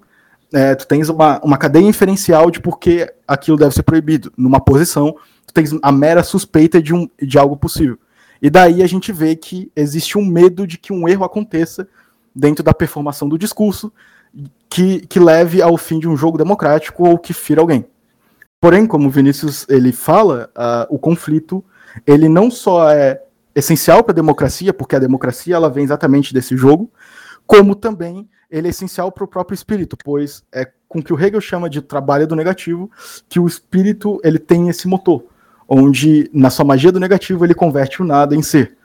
é, tu tens uma, uma cadeia inferencial de por que aquilo deve ser proibido. Numa posição, tu tens a mera suspeita de, um, de algo possível. E daí a gente vê que existe um medo de que um erro aconteça dentro da performação do discurso que, que leve ao fim de um jogo democrático ou que fira alguém. Porém, como o Vinícius ele fala, uh, o conflito ele não só é essencial para a democracia, porque a democracia ela vem exatamente desse jogo, como também ele é essencial para o próprio espírito, pois é com que o Hegel chama de trabalho do negativo que o espírito ele tem esse motor, onde na sua magia do negativo ele converte o nada em ser.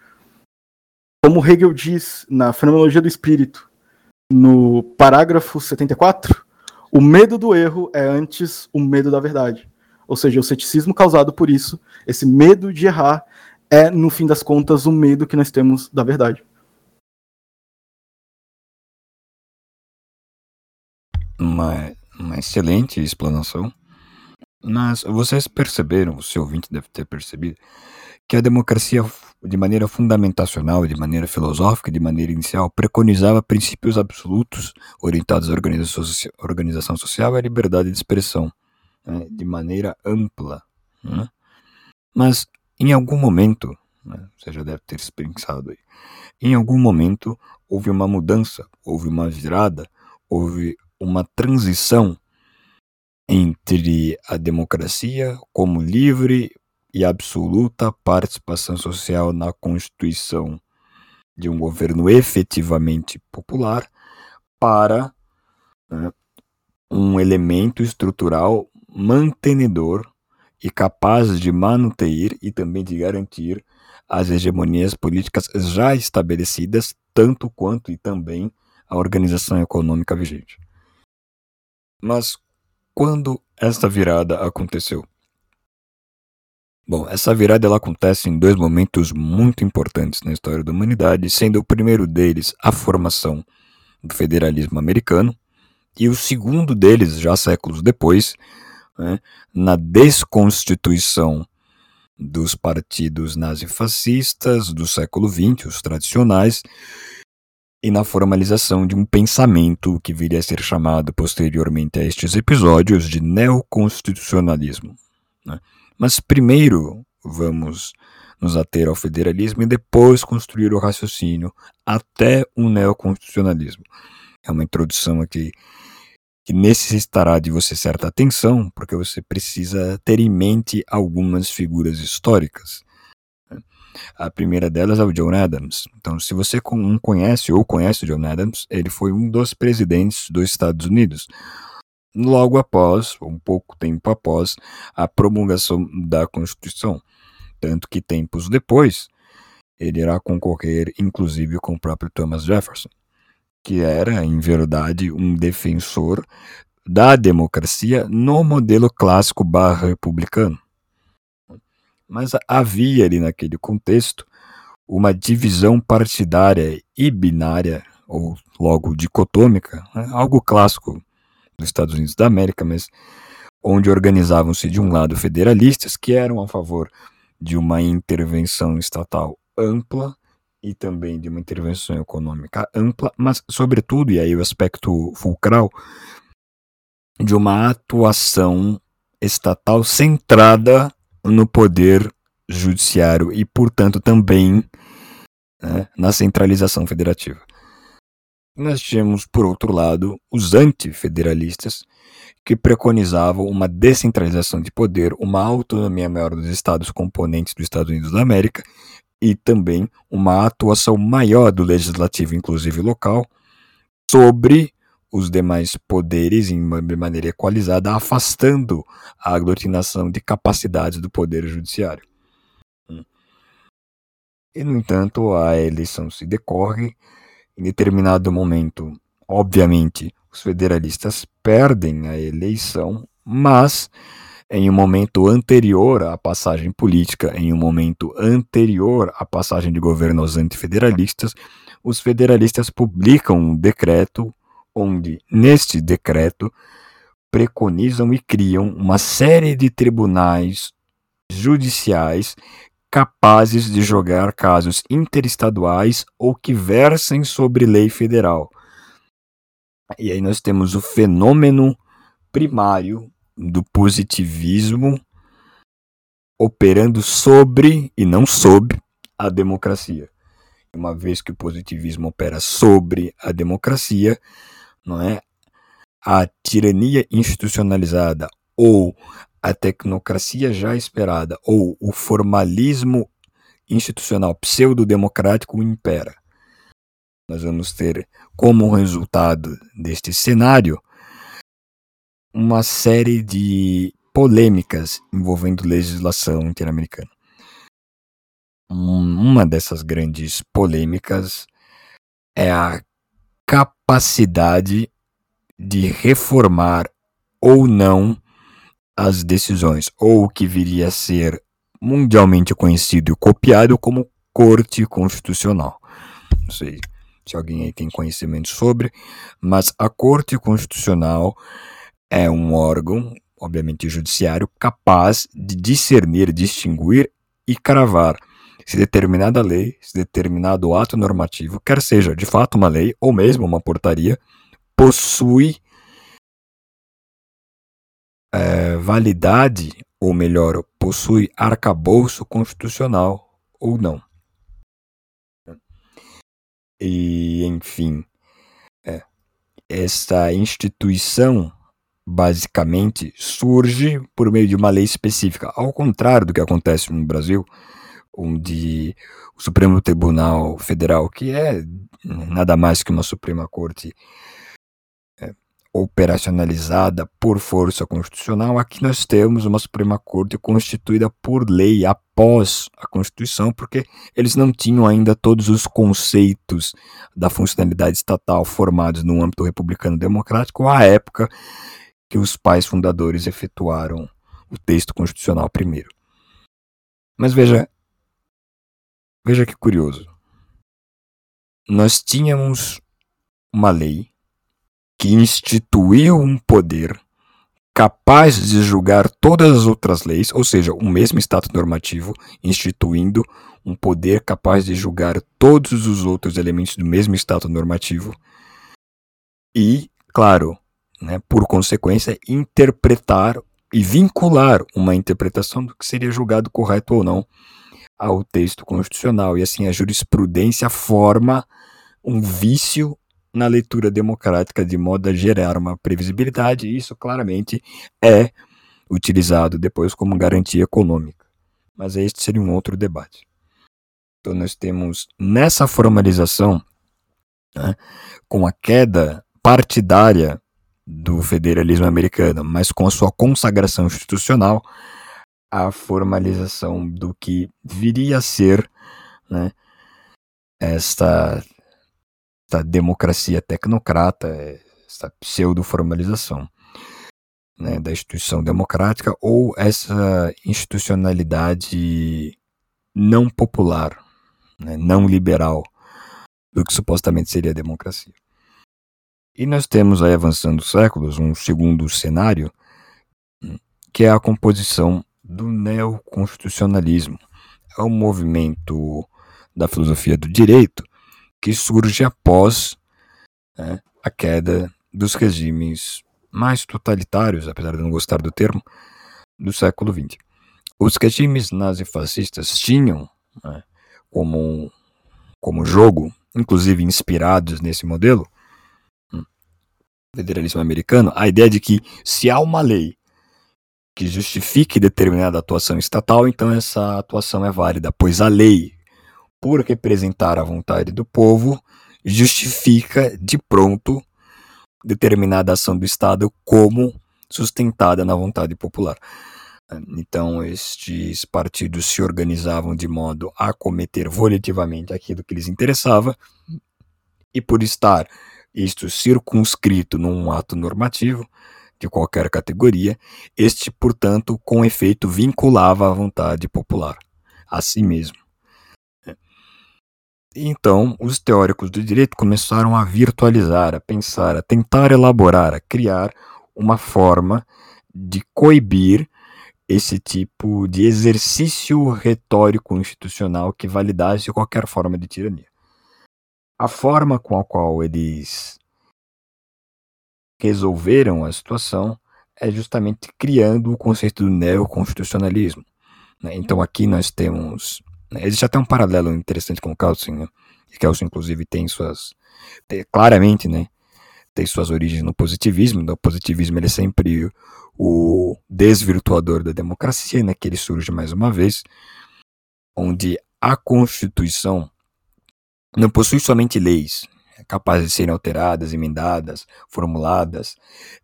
Como Hegel diz na Fenomenologia do Espírito, no parágrafo 74, o medo do erro é antes o medo da verdade. Ou seja, o ceticismo causado por isso, esse medo de errar, é, no fim das contas, o medo que nós temos da verdade. Uma, uma excelente explanação. Mas vocês perceberam, o seu ouvinte deve ter percebido, que a democracia, de maneira fundamentacional, de maneira filosófica, de maneira inicial, preconizava princípios absolutos orientados à organização social e à liberdade de expressão, né, de maneira ampla. Né? Mas, em algum momento, né, você já deve ter pensado aí, em algum momento houve uma mudança, houve uma virada, houve uma transição entre a democracia como livre e absoluta participação social na constituição de um governo efetivamente popular para né, um elemento estrutural mantenedor e capaz de manter e também de garantir as hegemonias políticas já estabelecidas, tanto quanto e também a organização econômica vigente. Mas quando esta virada aconteceu? Bom, essa virada ela acontece em dois momentos muito importantes na história da humanidade, sendo o primeiro deles a formação do federalismo americano, e o segundo deles, já séculos depois, né, na desconstituição dos partidos nazifascistas do século XX, os tradicionais, e na formalização de um pensamento que viria a ser chamado posteriormente a estes episódios de neoconstitucionalismo. Né? Mas primeiro vamos nos ater ao federalismo e depois construir o raciocínio até o neoconstitucionalismo. É uma introdução aqui que necessitará de você certa atenção, porque você precisa ter em mente algumas figuras históricas. A primeira delas é o John Adams. Então, se você não conhece ou conhece o John Adams, ele foi um dos presidentes dos Estados Unidos. Logo após, um pouco tempo após, a promulgação da Constituição. Tanto que tempos depois, ele irá concorrer, inclusive, com o próprio Thomas Jefferson, que era, em verdade, um defensor da democracia no modelo clássico barra republicano. Mas havia ali naquele contexto uma divisão partidária e binária, ou logo dicotômica, né? algo clássico dos Estados Unidos da América, mas onde organizavam-se de um lado federalistas que eram a favor de uma intervenção estatal ampla e também de uma intervenção econômica ampla, mas sobretudo, e aí o aspecto fulcral, de uma atuação estatal centrada no poder judiciário e, portanto, também né, na centralização federativa. Nós tínhamos, por outro lado, os antifederalistas, que preconizavam uma descentralização de poder, uma autonomia maior dos estados componentes dos Estados Unidos da América e também uma atuação maior do legislativo, inclusive local, sobre os demais poderes em maneira equalizada, afastando a aglutinação de capacidades do poder judiciário. Hum. E, no entanto, a eleição se decorre. Em determinado momento, obviamente, os federalistas perdem a eleição, mas em um momento anterior à passagem política, em um momento anterior à passagem de governo aos antifederalistas, os federalistas publicam um decreto onde, neste decreto, preconizam e criam uma série de tribunais judiciais capazes de jogar casos interestaduais ou que versem sobre lei federal. E aí nós temos o fenômeno primário do positivismo operando sobre e não sob a democracia. Uma vez que o positivismo opera sobre a democracia, não é? A tirania institucionalizada ou a tecnocracia já esperada ou o formalismo institucional pseudo-democrático impera. Nós vamos ter como resultado deste cenário uma série de polêmicas envolvendo legislação interamericana. Uma dessas grandes polêmicas é a capacidade de reformar ou não as decisões, ou o que viria a ser mundialmente conhecido e copiado como Corte Constitucional. Não sei se alguém aí tem conhecimento sobre, mas a Corte Constitucional é um órgão, obviamente judiciário, capaz de discernir, distinguir e cravar se determinada lei, se determinado ato normativo, quer seja de fato uma lei ou mesmo uma portaria, possui é, validade, ou melhor, possui arcabouço constitucional ou não. E, enfim, é, esta instituição basicamente surge por meio de uma lei específica, ao contrário do que acontece no Brasil, onde o Supremo Tribunal Federal, que é nada mais que uma Suprema Corte operacionalizada por força constitucional, aqui nós temos uma Suprema Corte constituída por lei após a Constituição, porque eles não tinham ainda todos os conceitos da funcionalidade estatal formados no âmbito republicano democrático à época que os pais fundadores efetuaram o texto constitucional primeiro. Mas veja, Veja que curioso. Nós tínhamos uma lei que instituiu um poder capaz de julgar todas as outras leis, ou seja, o mesmo status normativo instituindo um poder capaz de julgar todos os outros elementos do mesmo status normativo e, claro, né, por consequência, interpretar e vincular uma interpretação do que seria julgado correto ou não ao texto constitucional. E assim, a jurisprudência forma um vício na leitura democrática de modo a gerar uma previsibilidade, e isso claramente é utilizado depois como garantia econômica. Mas este seria um outro debate. Então, nós temos nessa formalização, né, com a queda partidária do federalismo americano, mas com a sua consagração institucional, a formalização do que viria a ser né, esta, esta democracia tecnocrata, essa pseudo-formalização né, da instituição democrática ou essa institucionalidade não popular, né, não liberal do que supostamente seria a democracia. E nós temos aí, avançando séculos, um segundo cenário, que é a composição do neoconstitucionalismo. É um movimento da filosofia do direito que surge após né, a queda dos regimes mais totalitários, apesar de não gostar do termo, do século XX. Os regimes nazifascistas tinham né, como, como jogo, inclusive inspirados nesse modelo, hum, federalismo americano, a ideia de que se há uma lei que justifique determinada atuação estatal, então essa atuação é válida, pois a lei, por representar a vontade do povo, justifica de pronto determinada ação do Estado como sustentada na vontade popular. Então, estes partidos se organizavam de modo a cometer volitivamente aquilo que lhes interessava, e por estar isto circunscrito num ato normativo, de qualquer categoria, este, portanto, com efeito vinculava a vontade popular a si mesmo. Então, os teóricos do direito começaram a virtualizar, a pensar, a tentar elaborar, a criar uma forma de coibir esse tipo de exercício retórico institucional que validasse qualquer forma de tirania. A forma com a qual eles resolveram a situação é justamente criando o conceito do neoconstitucionalismo. Né? Então aqui nós temos. Né, existe até um paralelo interessante com o Kelsen, né? Kelsen, inclusive, tem suas. Tem, claramente, né? Tem suas origens no positivismo. O positivismo ele é sempre o desvirtuador da democracia, né? Que ele surge mais uma vez, onde a Constituição não possui somente leis capazes de serem alteradas, emendadas, formuladas,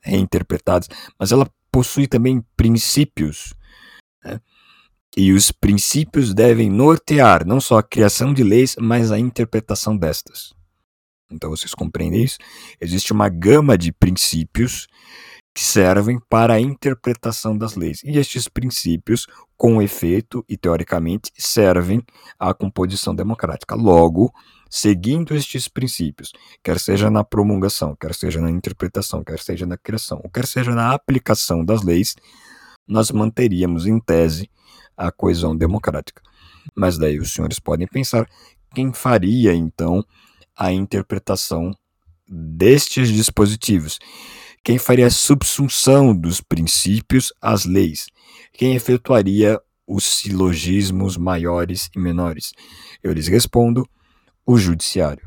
reinterpretadas, mas ela possui também princípios. Né? E os princípios devem nortear não só a criação de leis, mas a interpretação destas. Então vocês compreendem isso? Existe uma gama de princípios que servem para a interpretação das leis. E estes princípios, com efeito e teoricamente, servem à composição democrática. Logo, seguindo estes princípios, quer seja na promulgação, quer seja na interpretação, quer seja na criação, ou quer seja na aplicação das leis, nós manteríamos em tese a coesão democrática. Mas daí os senhores podem pensar quem faria então a interpretação destes dispositivos? Quem faria a subsunção dos princípios às leis? Quem efetuaria os silogismos maiores e menores? Eu lhes respondo: o judiciário.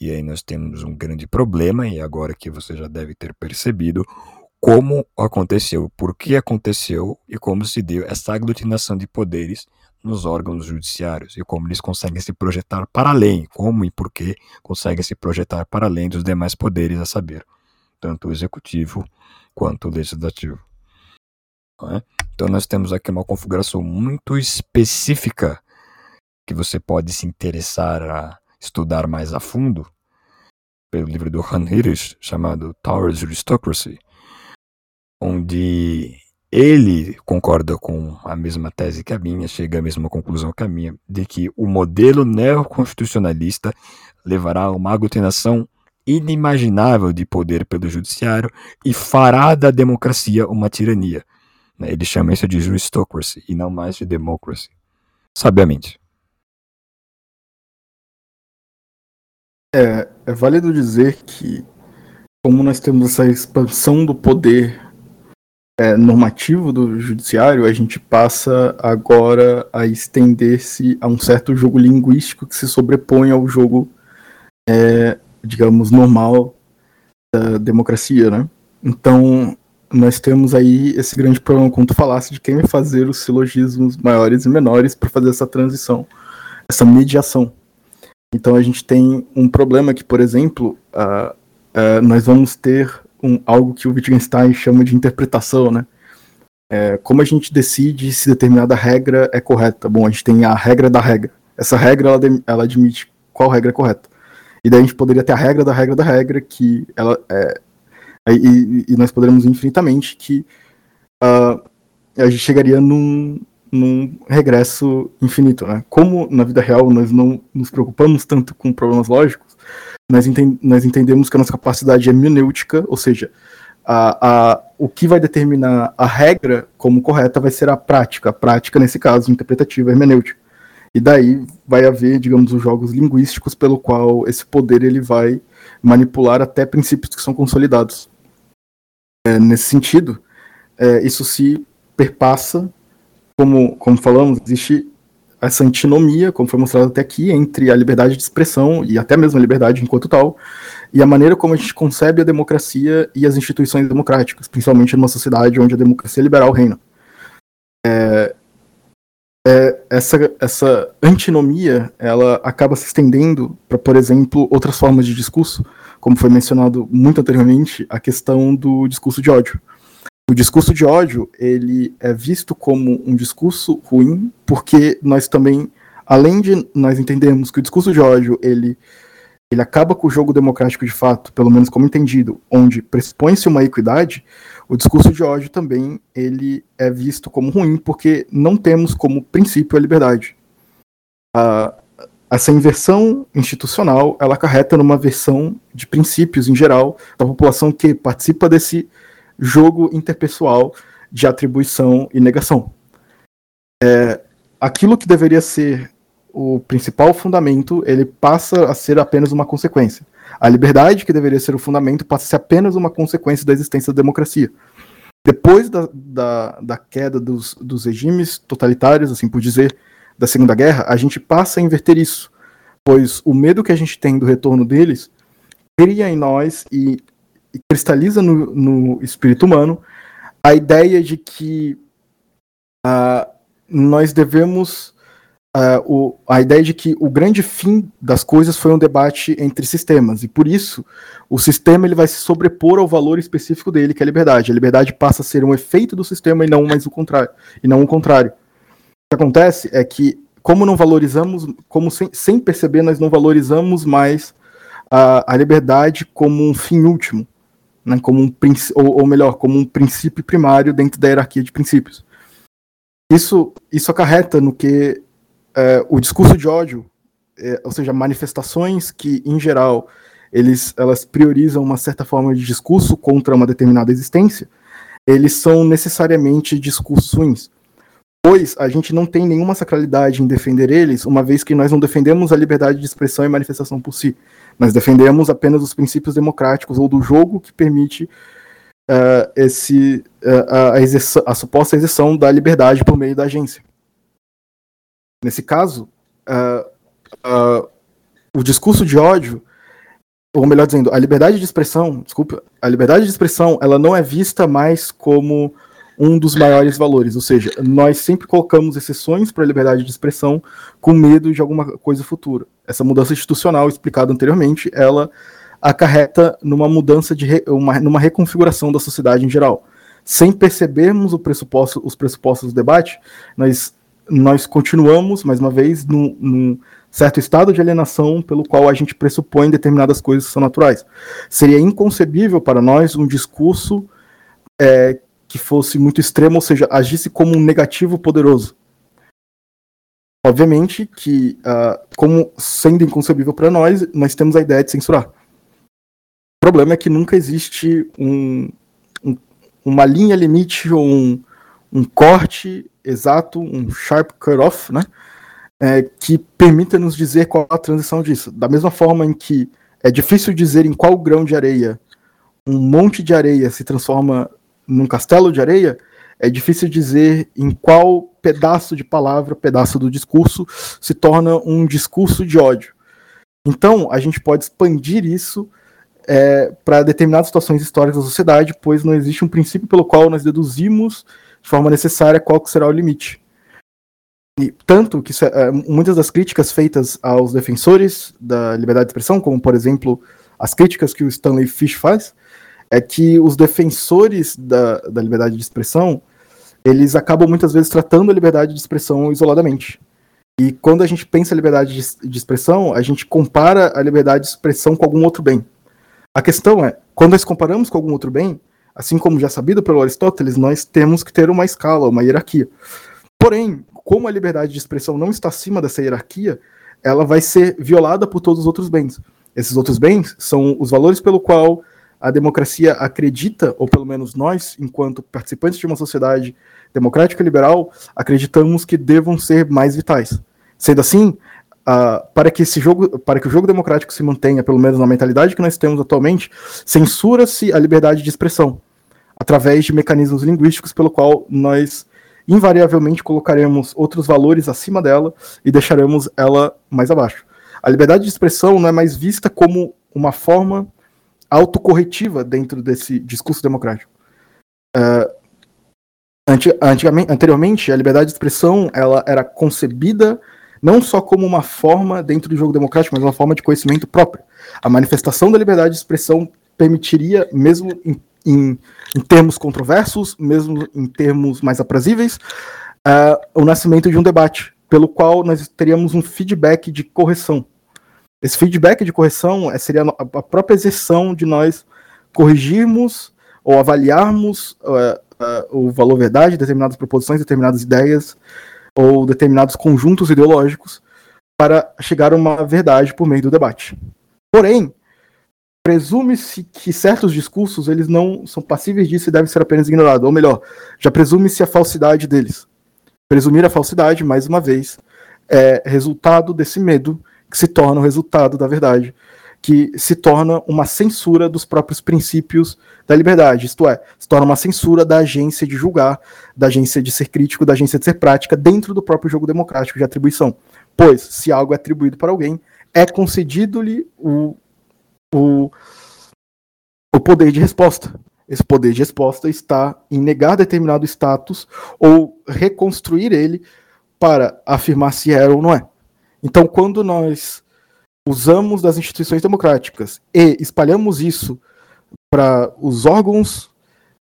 E aí nós temos um grande problema, e agora que você já deve ter percebido como aconteceu, por que aconteceu e como se deu essa aglutinação de poderes nos órgãos judiciários e como eles conseguem se projetar para além, como e por que conseguem se projetar para além dos demais poderes, a saber, tanto o executivo quanto o legislativo. É? Então nós temos aqui uma configuração muito específica que você pode se interessar a estudar mais a fundo, pelo livro do Han Hirsch, chamado Towers Aristocracy, onde ele concorda com a mesma tese que a minha, chega à mesma conclusão que a minha, de que o modelo neoconstitucionalista levará a uma aglutinação inimaginável de poder pelo judiciário e fará da democracia uma tirania. Ele chama isso de juristocracy e não mais de democracy. Sabiamente. É, é válido dizer que, como nós temos essa expansão do poder é, normativo do judiciário, a gente passa agora a estender-se a um certo jogo linguístico que se sobrepõe ao jogo, é, digamos, normal da democracia, né? Então, nós temos aí esse grande problema, como tu falasse, de quem vai fazer os silogismos maiores e menores para fazer essa transição, essa mediação. Então a gente tem um problema que, por exemplo, uh, uh, nós vamos ter um, algo que o Wittgenstein chama de interpretação, né? É, como a gente decide se determinada regra é correta? Bom, a gente tem a regra da regra. Essa regra, ela, ela admite qual regra é correta. E daí a gente poderia ter a regra da regra da regra, que ela é... E, e nós poderíamos infinitamente que uh, a gente chegaria num, num regresso infinito, né? Como na vida real nós não nos preocupamos tanto com problemas lógicos, nós, entend nós entendemos que a nossa capacidade é hermenêutica, ou seja, a, a, o que vai determinar a regra como correta vai ser a prática, a prática nesse caso interpretativa hermenêutica. E daí vai haver, digamos, os jogos linguísticos pelo qual esse poder ele vai manipular até princípios que são consolidados. É, nesse sentido, é, isso se perpassa como, como falamos, existe essa antinomia, como foi mostrado até aqui, entre a liberdade de expressão e até mesmo a liberdade enquanto tal, e a maneira como a gente concebe a democracia e as instituições democráticas, principalmente numa sociedade onde a democracia liberal reina. É, é, essa, essa antinomia ela acaba se estendendo para, por exemplo, outras formas de discurso, como foi mencionado muito anteriormente, a questão do discurso de ódio o discurso de ódio ele é visto como um discurso ruim porque nós também além de nós entendermos que o discurso de ódio ele ele acaba com o jogo democrático de fato pelo menos como entendido onde pressupõe-se uma equidade o discurso de ódio também ele é visto como ruim porque não temos como princípio a liberdade. A, essa inversão institucional ela acarreta numa versão de princípios em geral da população que participa desse jogo interpessoal de atribuição e negação. É, aquilo que deveria ser o principal fundamento, ele passa a ser apenas uma consequência. A liberdade, que deveria ser o fundamento, passa a ser apenas uma consequência da existência da democracia. Depois da, da, da queda dos, dos regimes totalitários, assim por dizer, da Segunda Guerra, a gente passa a inverter isso, pois o medo que a gente tem do retorno deles cria em nós e cristaliza no, no espírito humano a ideia de que uh, nós devemos uh, o, a ideia de que o grande fim das coisas foi um debate entre sistemas, e por isso o sistema ele vai se sobrepor ao valor específico dele, que é a liberdade. A liberdade passa a ser um efeito do sistema e não mais o contrário. E não o contrário. O que acontece é que, como não valorizamos, como sem, sem perceber, nós não valorizamos mais a, a liberdade como um fim último, né, como um ou, ou melhor, como um princípio primário dentro da hierarquia de princípios. Isso, isso acarreta no que é, o discurso de ódio, é, ou seja, manifestações que, em geral, eles, elas priorizam uma certa forma de discurso contra uma determinada existência, eles são necessariamente discursos. Pois a gente não tem nenhuma sacralidade em defender eles, uma vez que nós não defendemos a liberdade de expressão e manifestação por si. Nós defendemos apenas os princípios democráticos ou do jogo que permite uh, esse, uh, a, a, suposta exerção da liberdade por meio da agência. Nesse caso, uh, o discurso de ódio, ou melhor dizendo, a liberdade de expressão, desculpa, a liberdade de expressão, ela não é vista mais como um dos maiores valores, ou seja, nós sempre colocamos exceções para a liberdade de expressão com medo de alguma coisa futura. Essa mudança institucional explicada anteriormente, ela acarreta numa mudança de re, uma, numa reconfiguração da sociedade em geral. Sem percebermos pressuposto, os pressupostos do debate, nós nós continuamos, mais uma vez, num, num, certo estado de alienação pelo qual a gente pressupõe determinadas coisas que são naturais. Seria inconcebível para nós um discurso é, que fosse muito extremo, ou seja, agisse como um negativo poderoso. Obviamente que, uh, como sendo inconcebível para nós, nós temos a ideia de censurar. O problema é que nunca existe um, um, uma linha limite ou um, um corte exato, um sharp cut-off, né? É, que permita nos dizer qual a transição disso. Da mesma forma em que é difícil dizer em qual grão de areia um monte de areia se transforma num castelo de areia, é difícil dizer em qual pedaço de palavra, pedaço do discurso, se torna um discurso de ódio. Então, a gente pode expandir isso é, para determinadas situações históricas da sociedade, pois não existe um princípio pelo qual nós deduzimos de forma necessária qual será o limite. E, tanto que é, muitas das críticas feitas aos defensores da liberdade de expressão, como por exemplo as críticas que o Stanley Fish faz, é que os defensores da, da liberdade de expressão eles acabam muitas vezes tratando a liberdade de expressão isoladamente. E quando a gente pensa em liberdade de, de expressão, a gente compara a liberdade de expressão com algum outro bem. A questão é, quando nós comparamos com algum outro bem, assim como já sabido pelo Aristóteles, nós temos que ter uma escala, uma hierarquia. Porém, como a liberdade de expressão não está acima dessa hierarquia, ela vai ser violada por todos os outros bens. Esses outros bens são os valores pelo qual a democracia acredita, ou pelo menos nós, enquanto participantes de uma sociedade democrática e liberal, acreditamos que devam ser mais vitais. Sendo assim, uh, para que esse jogo, para que o jogo democrático se mantenha, pelo menos na mentalidade que nós temos atualmente, censura-se a liberdade de expressão através de mecanismos linguísticos pelo qual nós invariavelmente colocaremos outros valores acima dela e deixaremos ela mais abaixo. A liberdade de expressão não é mais vista como uma forma autocorretiva dentro desse discurso democrático. Uh, antigamente, anteriormente, a liberdade de expressão ela era concebida não só como uma forma dentro do jogo democrático, mas uma forma de conhecimento próprio. A manifestação da liberdade de expressão permitiria, mesmo em em, em termos controversos, mesmo em termos mais aprazíveis, uh, o nascimento de um debate, pelo qual nós teríamos um feedback de correção. Esse feedback de correção é, seria a própria exerção de nós corrigirmos ou avaliarmos uh, uh, o valor verdade de determinadas proposições, determinadas ideias ou determinados conjuntos ideológicos para chegar a uma verdade por meio do debate. Porém, presume-se que certos discursos eles não são passíveis disso e devem ser apenas ignorados. Ou melhor, já presume-se a falsidade deles. Presumir a falsidade, mais uma vez, é resultado desse medo que se torna o resultado da verdade, que se torna uma censura dos próprios princípios da liberdade. Isto é, se torna uma censura da agência de julgar, da agência de ser crítico, da agência de ser prática dentro do próprio jogo democrático de atribuição. Pois, se algo é atribuído para alguém, é concedido-lhe o o, o poder de resposta. Esse poder de resposta está em negar determinado status ou reconstruir ele para afirmar se é ou não é. Então, quando nós usamos das instituições democráticas e espalhamos isso para os órgãos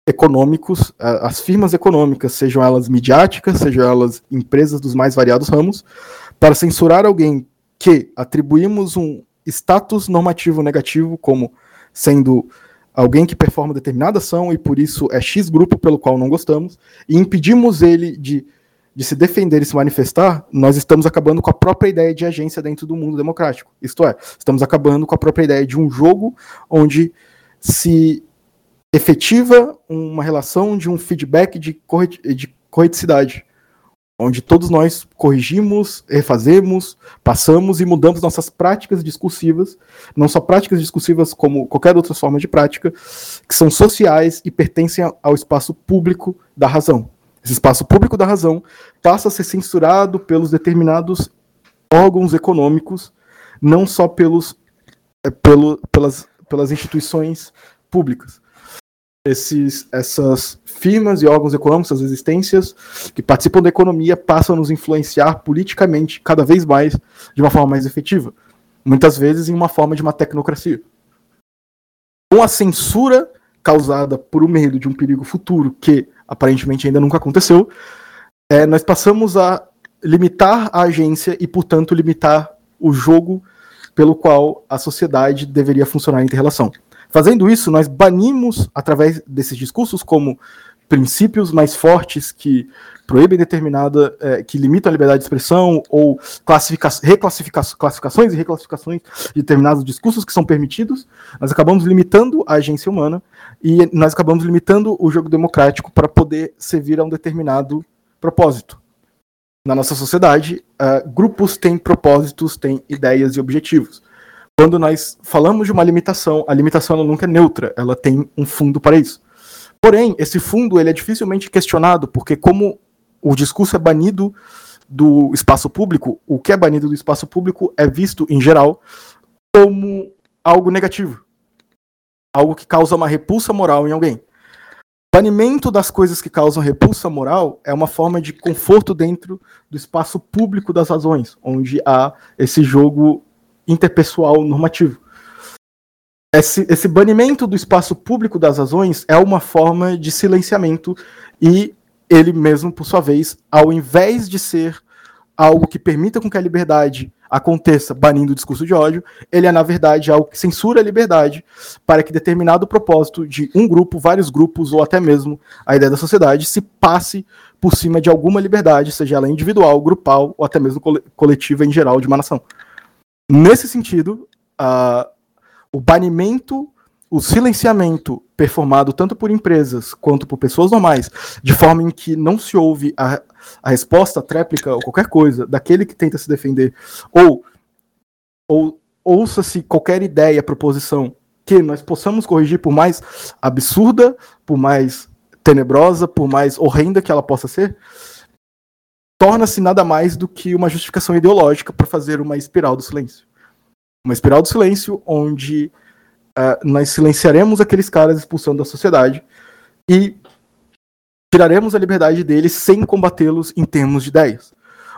econômicos, as firmas econômicas, sejam elas midiáticas, sejam elas empresas dos mais variados ramos, para censurar alguém que atribuímos um status normativo negativo como sendo alguém que performa determinada ação e por isso é X grupo pelo qual não gostamos, e impedimos ele de, de se defender e se manifestar, nós estamos acabando com a própria ideia de agência dentro do mundo democrático. Isto é, estamos acabando com a própria ideia de um jogo onde se efetiva uma relação de um feedback de, de correticidade, onde todos nós corrigimos, refazemos, passamos e mudamos nossas práticas discursivas, não só práticas discursivas como qualquer outra forma de prática, que são sociais e pertencem ao espaço público da razão. Esse espaço público da razão passa a ser censurado pelos determinados órgãos econômicos, não só pelos, é, pelo, pelas, pelas instituições públicas esses, essas firmas e órgãos econômicos, essas existências que participam da economia passam a nos influenciar politicamente cada vez mais de uma forma mais efetiva, muitas vezes em uma forma de uma tecnocracia. Com a censura causada por o medo de um perigo futuro que aparentemente ainda nunca aconteceu, é, nós passamos a limitar a agência e, portanto, limitar o jogo pelo qual a sociedade deveria funcionar em relação. Fazendo isso, nós banimos, através desses discursos, como princípios mais fortes que proíbem determinada, é, que limitam a liberdade de expressão, ou classifica reclassifica classificações e reclassificações de determinados discursos que são permitidos, nós acabamos limitando a agência humana e nós acabamos limitando o jogo democrático para poder servir a um determinado propósito. Na nossa sociedade, uh, grupos têm propósitos, têm ideias e objetivos quando nós falamos de uma limitação, a limitação nunca é neutra, ela tem um fundo para isso. Porém, esse fundo ele é dificilmente questionado, porque como o discurso é banido do espaço público, o que é banido do espaço público é visto, em geral, como algo negativo. Algo que causa uma repulsa moral em alguém. Banimento das coisas que causam repulsa moral é uma forma de conforto dentro do espaço público das razões, onde há esse jogo interpessoal normativo. Esse, esse banimento do espaço público das razões é uma forma de silenciamento e ele mesmo, por sua vez, ao invés de ser algo que permita com que a liberdade aconteça banindo o discurso de ódio, ele é, na verdade, algo que censura a liberdade para que determinado propósito de um grupo, vários grupos, ou até mesmo a ideia da sociedade, se passe por cima de alguma liberdade, seja ela individual, grupal, ou até mesmo coletiva em geral de uma nação. Nesse sentido, uh, o banimento, o silenciamento performado tanto por empresas quanto por pessoas normais, de forma em que não se ouve a, a resposta, a tréplica ou qualquer coisa daquele que tenta se defender, ou, ou ouça-se qualquer ideia, proposição que nós possamos corrigir, por mais absurda, por mais tenebrosa, por mais horrenda que ela possa ser, torna-se nada mais do que uma justificação ideológica para fazer uma espiral do silêncio. Uma espiral do silêncio onde uh, nós silenciaremos aqueles caras expulsando da sociedade e tiraremos a liberdade deles sem combatê-los em termos de ideias.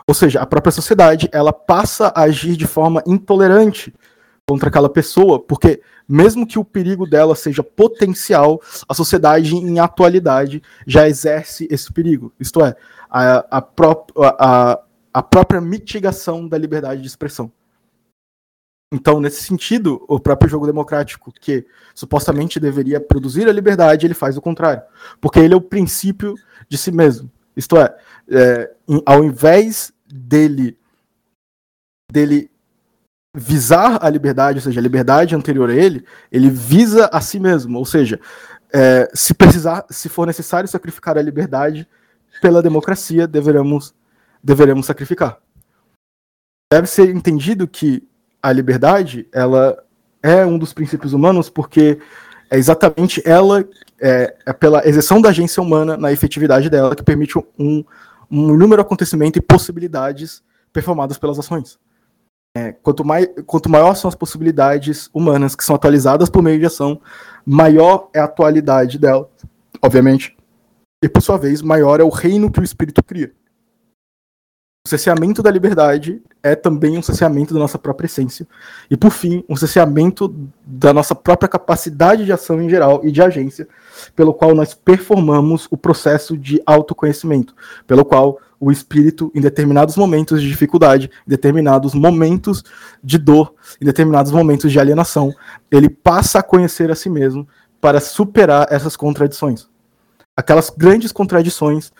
Ou seja, a própria sociedade ela passa a agir de forma intolerante contra aquela pessoa, porque mesmo que o perigo dela seja potencial, a sociedade em atualidade já exerce esse perigo. Isto é, a, a, pró a, a própria mitigação da liberdade de expressão. Então, nesse sentido, o próprio jogo democrático, que supostamente deveria produzir a liberdade, ele faz o contrário. Porque ele é o princípio de si mesmo. Isto é, é ao invés dele, dele visar a liberdade, ou seja, a liberdade anterior a ele, ele visa a si mesmo. Ou seja, é, se precisar, se for necessário sacrificar a liberdade pela democracia, deveremos, deveremos sacrificar. Deve ser entendido que a liberdade ela é um dos princípios humanos porque é exatamente ela é, é pela exerção da agência humana na efetividade dela que permite um, um número de acontecimentos e possibilidades performadas pelas ações. É, quanto, mais, quanto maior são as possibilidades humanas que são atualizadas por meio de ação, maior é a atualidade dela, obviamente, e por sua vez, maior é o reino que o espírito cria. O cerceamento da liberdade é também um cerceamento da nossa própria essência. E, por fim, um cerceamento da nossa própria capacidade de ação em geral e de agência, pelo qual nós performamos o processo de autoconhecimento, pelo qual o espírito, em determinados momentos de dificuldade, em determinados momentos de dor, em determinados momentos de alienação, ele passa a conhecer a si mesmo para superar essas contradições. Aquelas grandes contradições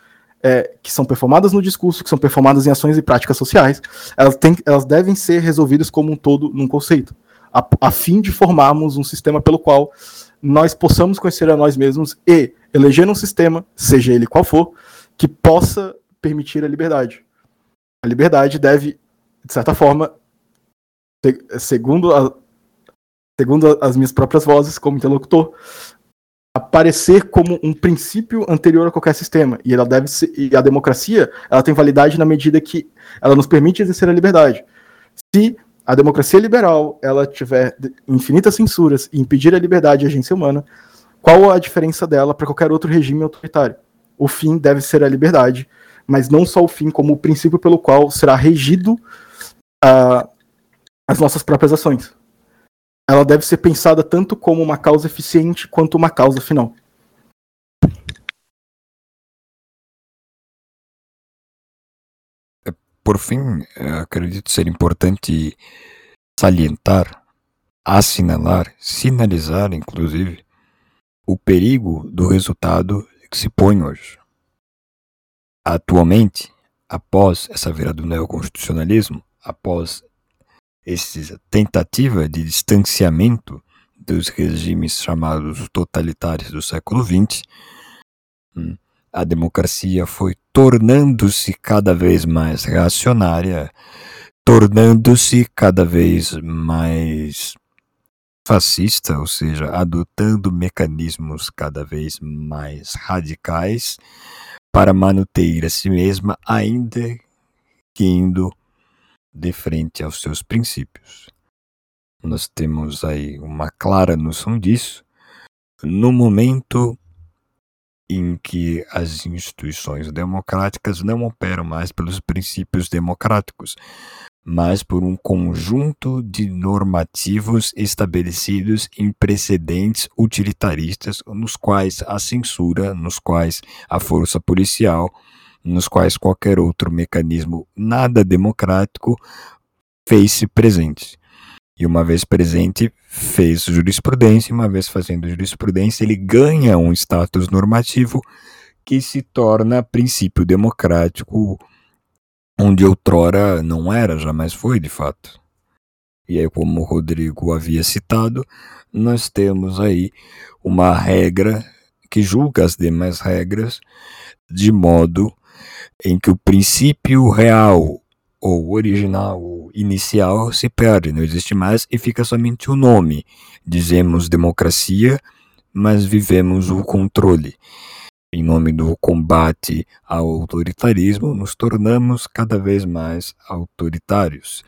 é, que são performadas no discurso, que são performadas em ações e práticas sociais, elas, têm, elas devem ser resolvidas como um todo num conceito, a, a fim de formarmos um sistema pelo qual nós possamos conhecer a nós mesmos e eleger um sistema, seja ele qual for, que possa permitir a liberdade. A liberdade deve, de certa forma, segundo, a, segundo as minhas próprias vozes como interlocutor, aparecer como um princípio anterior a qualquer sistema e ela deve ser, e a democracia ela tem validade na medida que ela nos permite exercer a liberdade. Se a democracia liberal ela tiver infinitas censuras e impedir a liberdade e a agência humana, qual a diferença dela para qualquer outro regime autoritário? O fim deve ser a liberdade, mas não só o fim como o princípio pelo qual será regido uh, as nossas próprias ações ela deve ser pensada tanto como uma causa eficiente quanto uma causa final. Por fim, acredito ser importante salientar, assinalar, sinalizar, inclusive, o perigo do resultado que se põe hoje. Atualmente, após essa virada do neoconstitucionalismo, após essa tentativa de distanciamento dos regimes chamados totalitários do século XX, hum, a democracia foi tornando-se cada vez mais reacionária, tornando-se cada vez mais fascista, ou seja, adotando mecanismos cada vez mais radicais para manter a si mesma, ainda que indo de frente aos seus princípios. Nós temos aí uma clara noção disso no momento em que as instituições democráticas não operam mais pelos princípios democráticos, mas por um conjunto de normativos estabelecidos em precedentes utilitaristas, nos quais a censura, nos quais a força policial, nos quais qualquer outro mecanismo nada democrático fez-se presente. E uma vez presente, fez jurisprudência, uma vez fazendo jurisprudência, ele ganha um status normativo que se torna princípio democrático, onde outrora não era, jamais foi de fato. E aí, como o Rodrigo havia citado, nós temos aí uma regra que julga as demais regras de modo em que o princípio real ou original ou inicial se perde, não existe mais e fica somente o nome. Dizemos democracia, mas vivemos o controle. Em nome do combate ao autoritarismo, nos tornamos cada vez mais autoritários.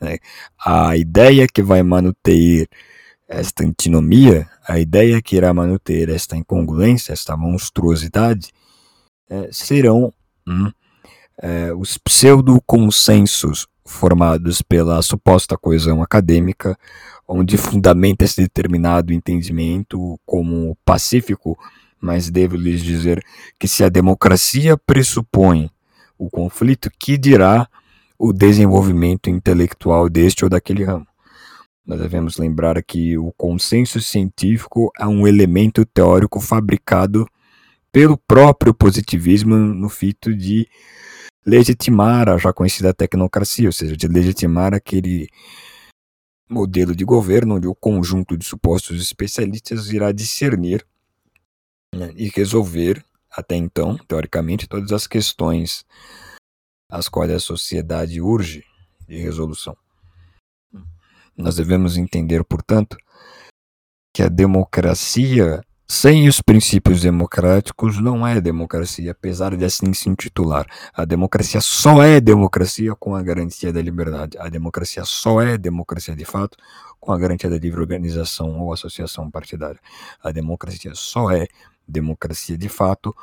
Né? A ideia que vai manter esta antinomia, a ideia que irá manter esta incongruência, esta monstruosidade, é, serão hum, é, os pseudo-consensos formados pela suposta coesão acadêmica, onde fundamenta esse determinado entendimento como pacífico, mas devo lhes dizer que se a democracia pressupõe o conflito, que dirá o desenvolvimento intelectual deste ou daquele ramo? Nós devemos lembrar que o consenso científico é um elemento teórico fabricado pelo próprio positivismo no fito de legitimar a já conhecida tecnocracia, ou seja, de legitimar aquele modelo de governo onde o conjunto de supostos especialistas irá discernir né, e resolver, até então, teoricamente, todas as questões às quais a sociedade urge de resolução. Nós devemos entender, portanto, que a democracia sem os princípios democráticos não é democracia, apesar de assim se intitular. A democracia só é democracia com a garantia da liberdade. A democracia só é democracia de fato com a garantia da livre organização ou associação partidária. A democracia só é democracia de fato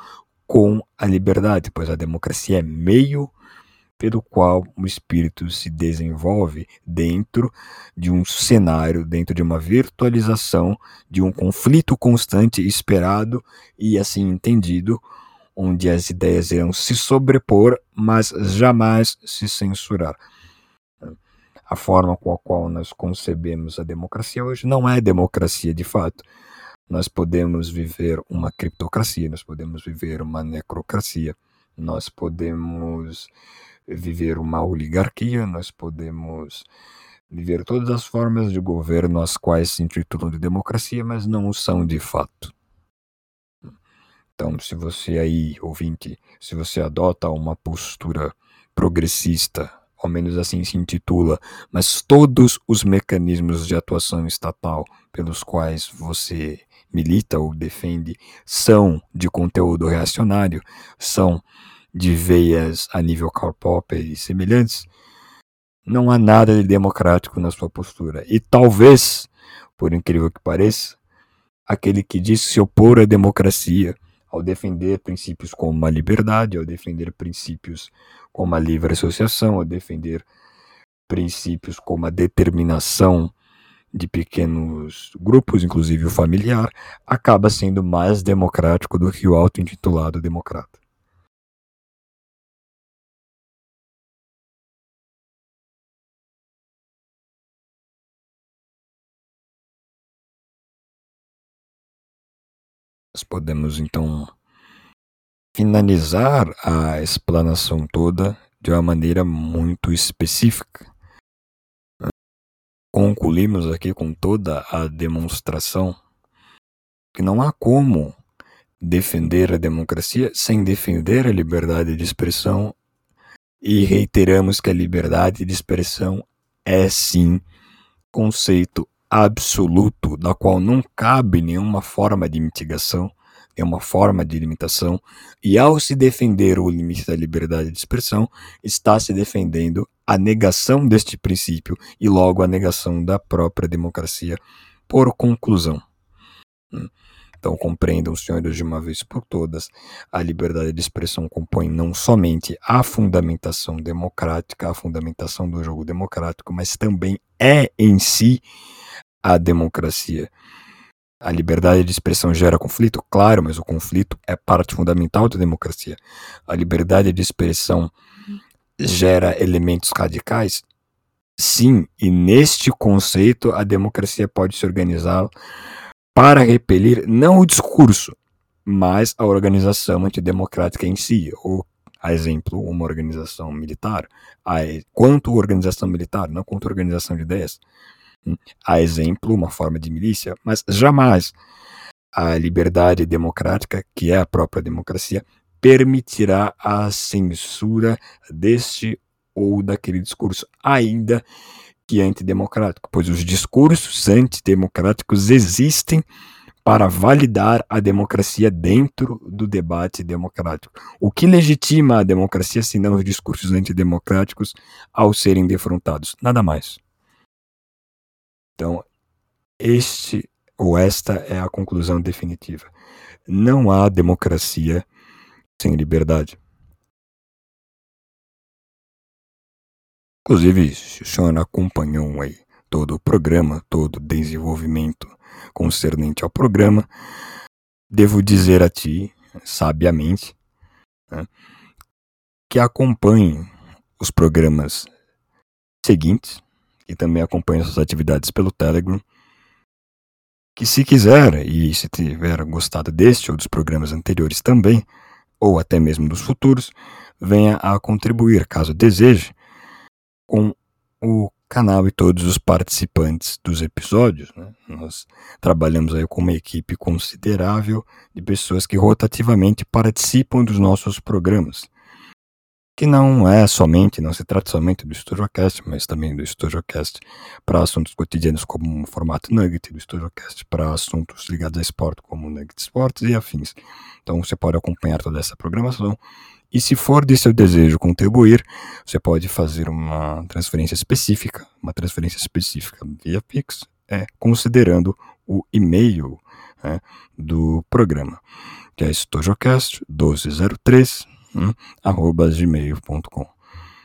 com a liberdade, pois a democracia é meio pelo qual o espírito se desenvolve dentro de um cenário, dentro de uma virtualização de um conflito constante esperado e assim entendido, onde as ideias irão se sobrepor, mas jamais se censurar. A forma com a qual nós concebemos a democracia hoje não é democracia de fato. Nós podemos viver uma criptocracia, nós podemos viver uma necrocracia, nós podemos viver uma oligarquia, nós podemos viver todas as formas de governo as quais se intitulam de democracia, mas não o são de fato. Então, se você aí, ouvinte, se você adota uma postura progressista, ao menos assim se intitula, mas todos os mecanismos de atuação estatal pelos quais você milita ou defende são de conteúdo reacionário, são de veias a nível Karl Popper e semelhantes, não há nada de democrático na sua postura. E talvez, por incrível que pareça, aquele que diz se opor à democracia, ao defender princípios como a liberdade, ao defender princípios como a livre associação, ao defender princípios como a determinação de pequenos grupos, inclusive o familiar, acaba sendo mais democrático do que o auto-intitulado democrata. Nós podemos então finalizar a explanação toda de uma maneira muito específica. Concluímos aqui com toda a demonstração que não há como defender a democracia sem defender a liberdade de expressão e reiteramos que a liberdade de expressão é sim conceito absoluto, da qual não cabe nenhuma forma de mitigação, nenhuma forma de limitação, e ao se defender o limite da liberdade de expressão, está se defendendo a negação deste princípio e logo a negação da própria democracia por conclusão. Hum. Então compreendam, senhores, de uma vez por todas, a liberdade de expressão compõe não somente a fundamentação democrática, a fundamentação do jogo democrático, mas também é em si a democracia. A liberdade de expressão gera conflito? Claro, mas o conflito é parte fundamental da democracia. A liberdade de expressão gera elementos radicais? Sim, e neste conceito a democracia pode se organizar para repelir não o discurso, mas a organização antidemocrática em si, ou, a exemplo, uma organização militar. A, quanto organização militar, não quanto organização de ideias a exemplo, uma forma de milícia, mas jamais a liberdade democrática, que é a própria democracia, permitirá a censura deste ou daquele discurso, ainda que antidemocrático, pois os discursos antidemocráticos existem para validar a democracia dentro do debate democrático. O que legitima a democracia, senão os discursos antidemocráticos ao serem defrontados? Nada mais. Então, este ou esta é a conclusão definitiva. Não há democracia sem liberdade. Inclusive, se o senhor acompanhou aí todo o programa, todo o desenvolvimento concernente ao programa, devo dizer a ti, sabiamente, né, que acompanhe os programas seguintes, e também acompanha suas atividades pelo Telegram. Que se quiser, e se tiver gostado deste ou dos programas anteriores também, ou até mesmo dos futuros, venha a contribuir, caso deseje, com o canal e todos os participantes dos episódios. Né? Nós trabalhamos aí com uma equipe considerável de pessoas que rotativamente participam dos nossos programas que não é somente, não se trata somente do StudioCast, mas também do StudioCast para assuntos cotidianos como o formato Nugget, do StudioCast para assuntos ligados a esporte como Nugget Sports e afins. Então você pode acompanhar toda essa programação e se for de seu desejo contribuir, você pode fazer uma transferência específica, uma transferência específica via Pix, é, considerando o e-mail é, do programa, que é stojocast1203 hum, arroba gmail.com.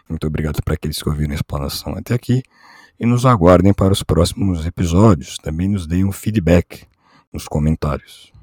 Muito obrigado para aqueles que ouviram a explanação até aqui e nos aguardem para os próximos episódios. Também nos deem um feedback nos comentários.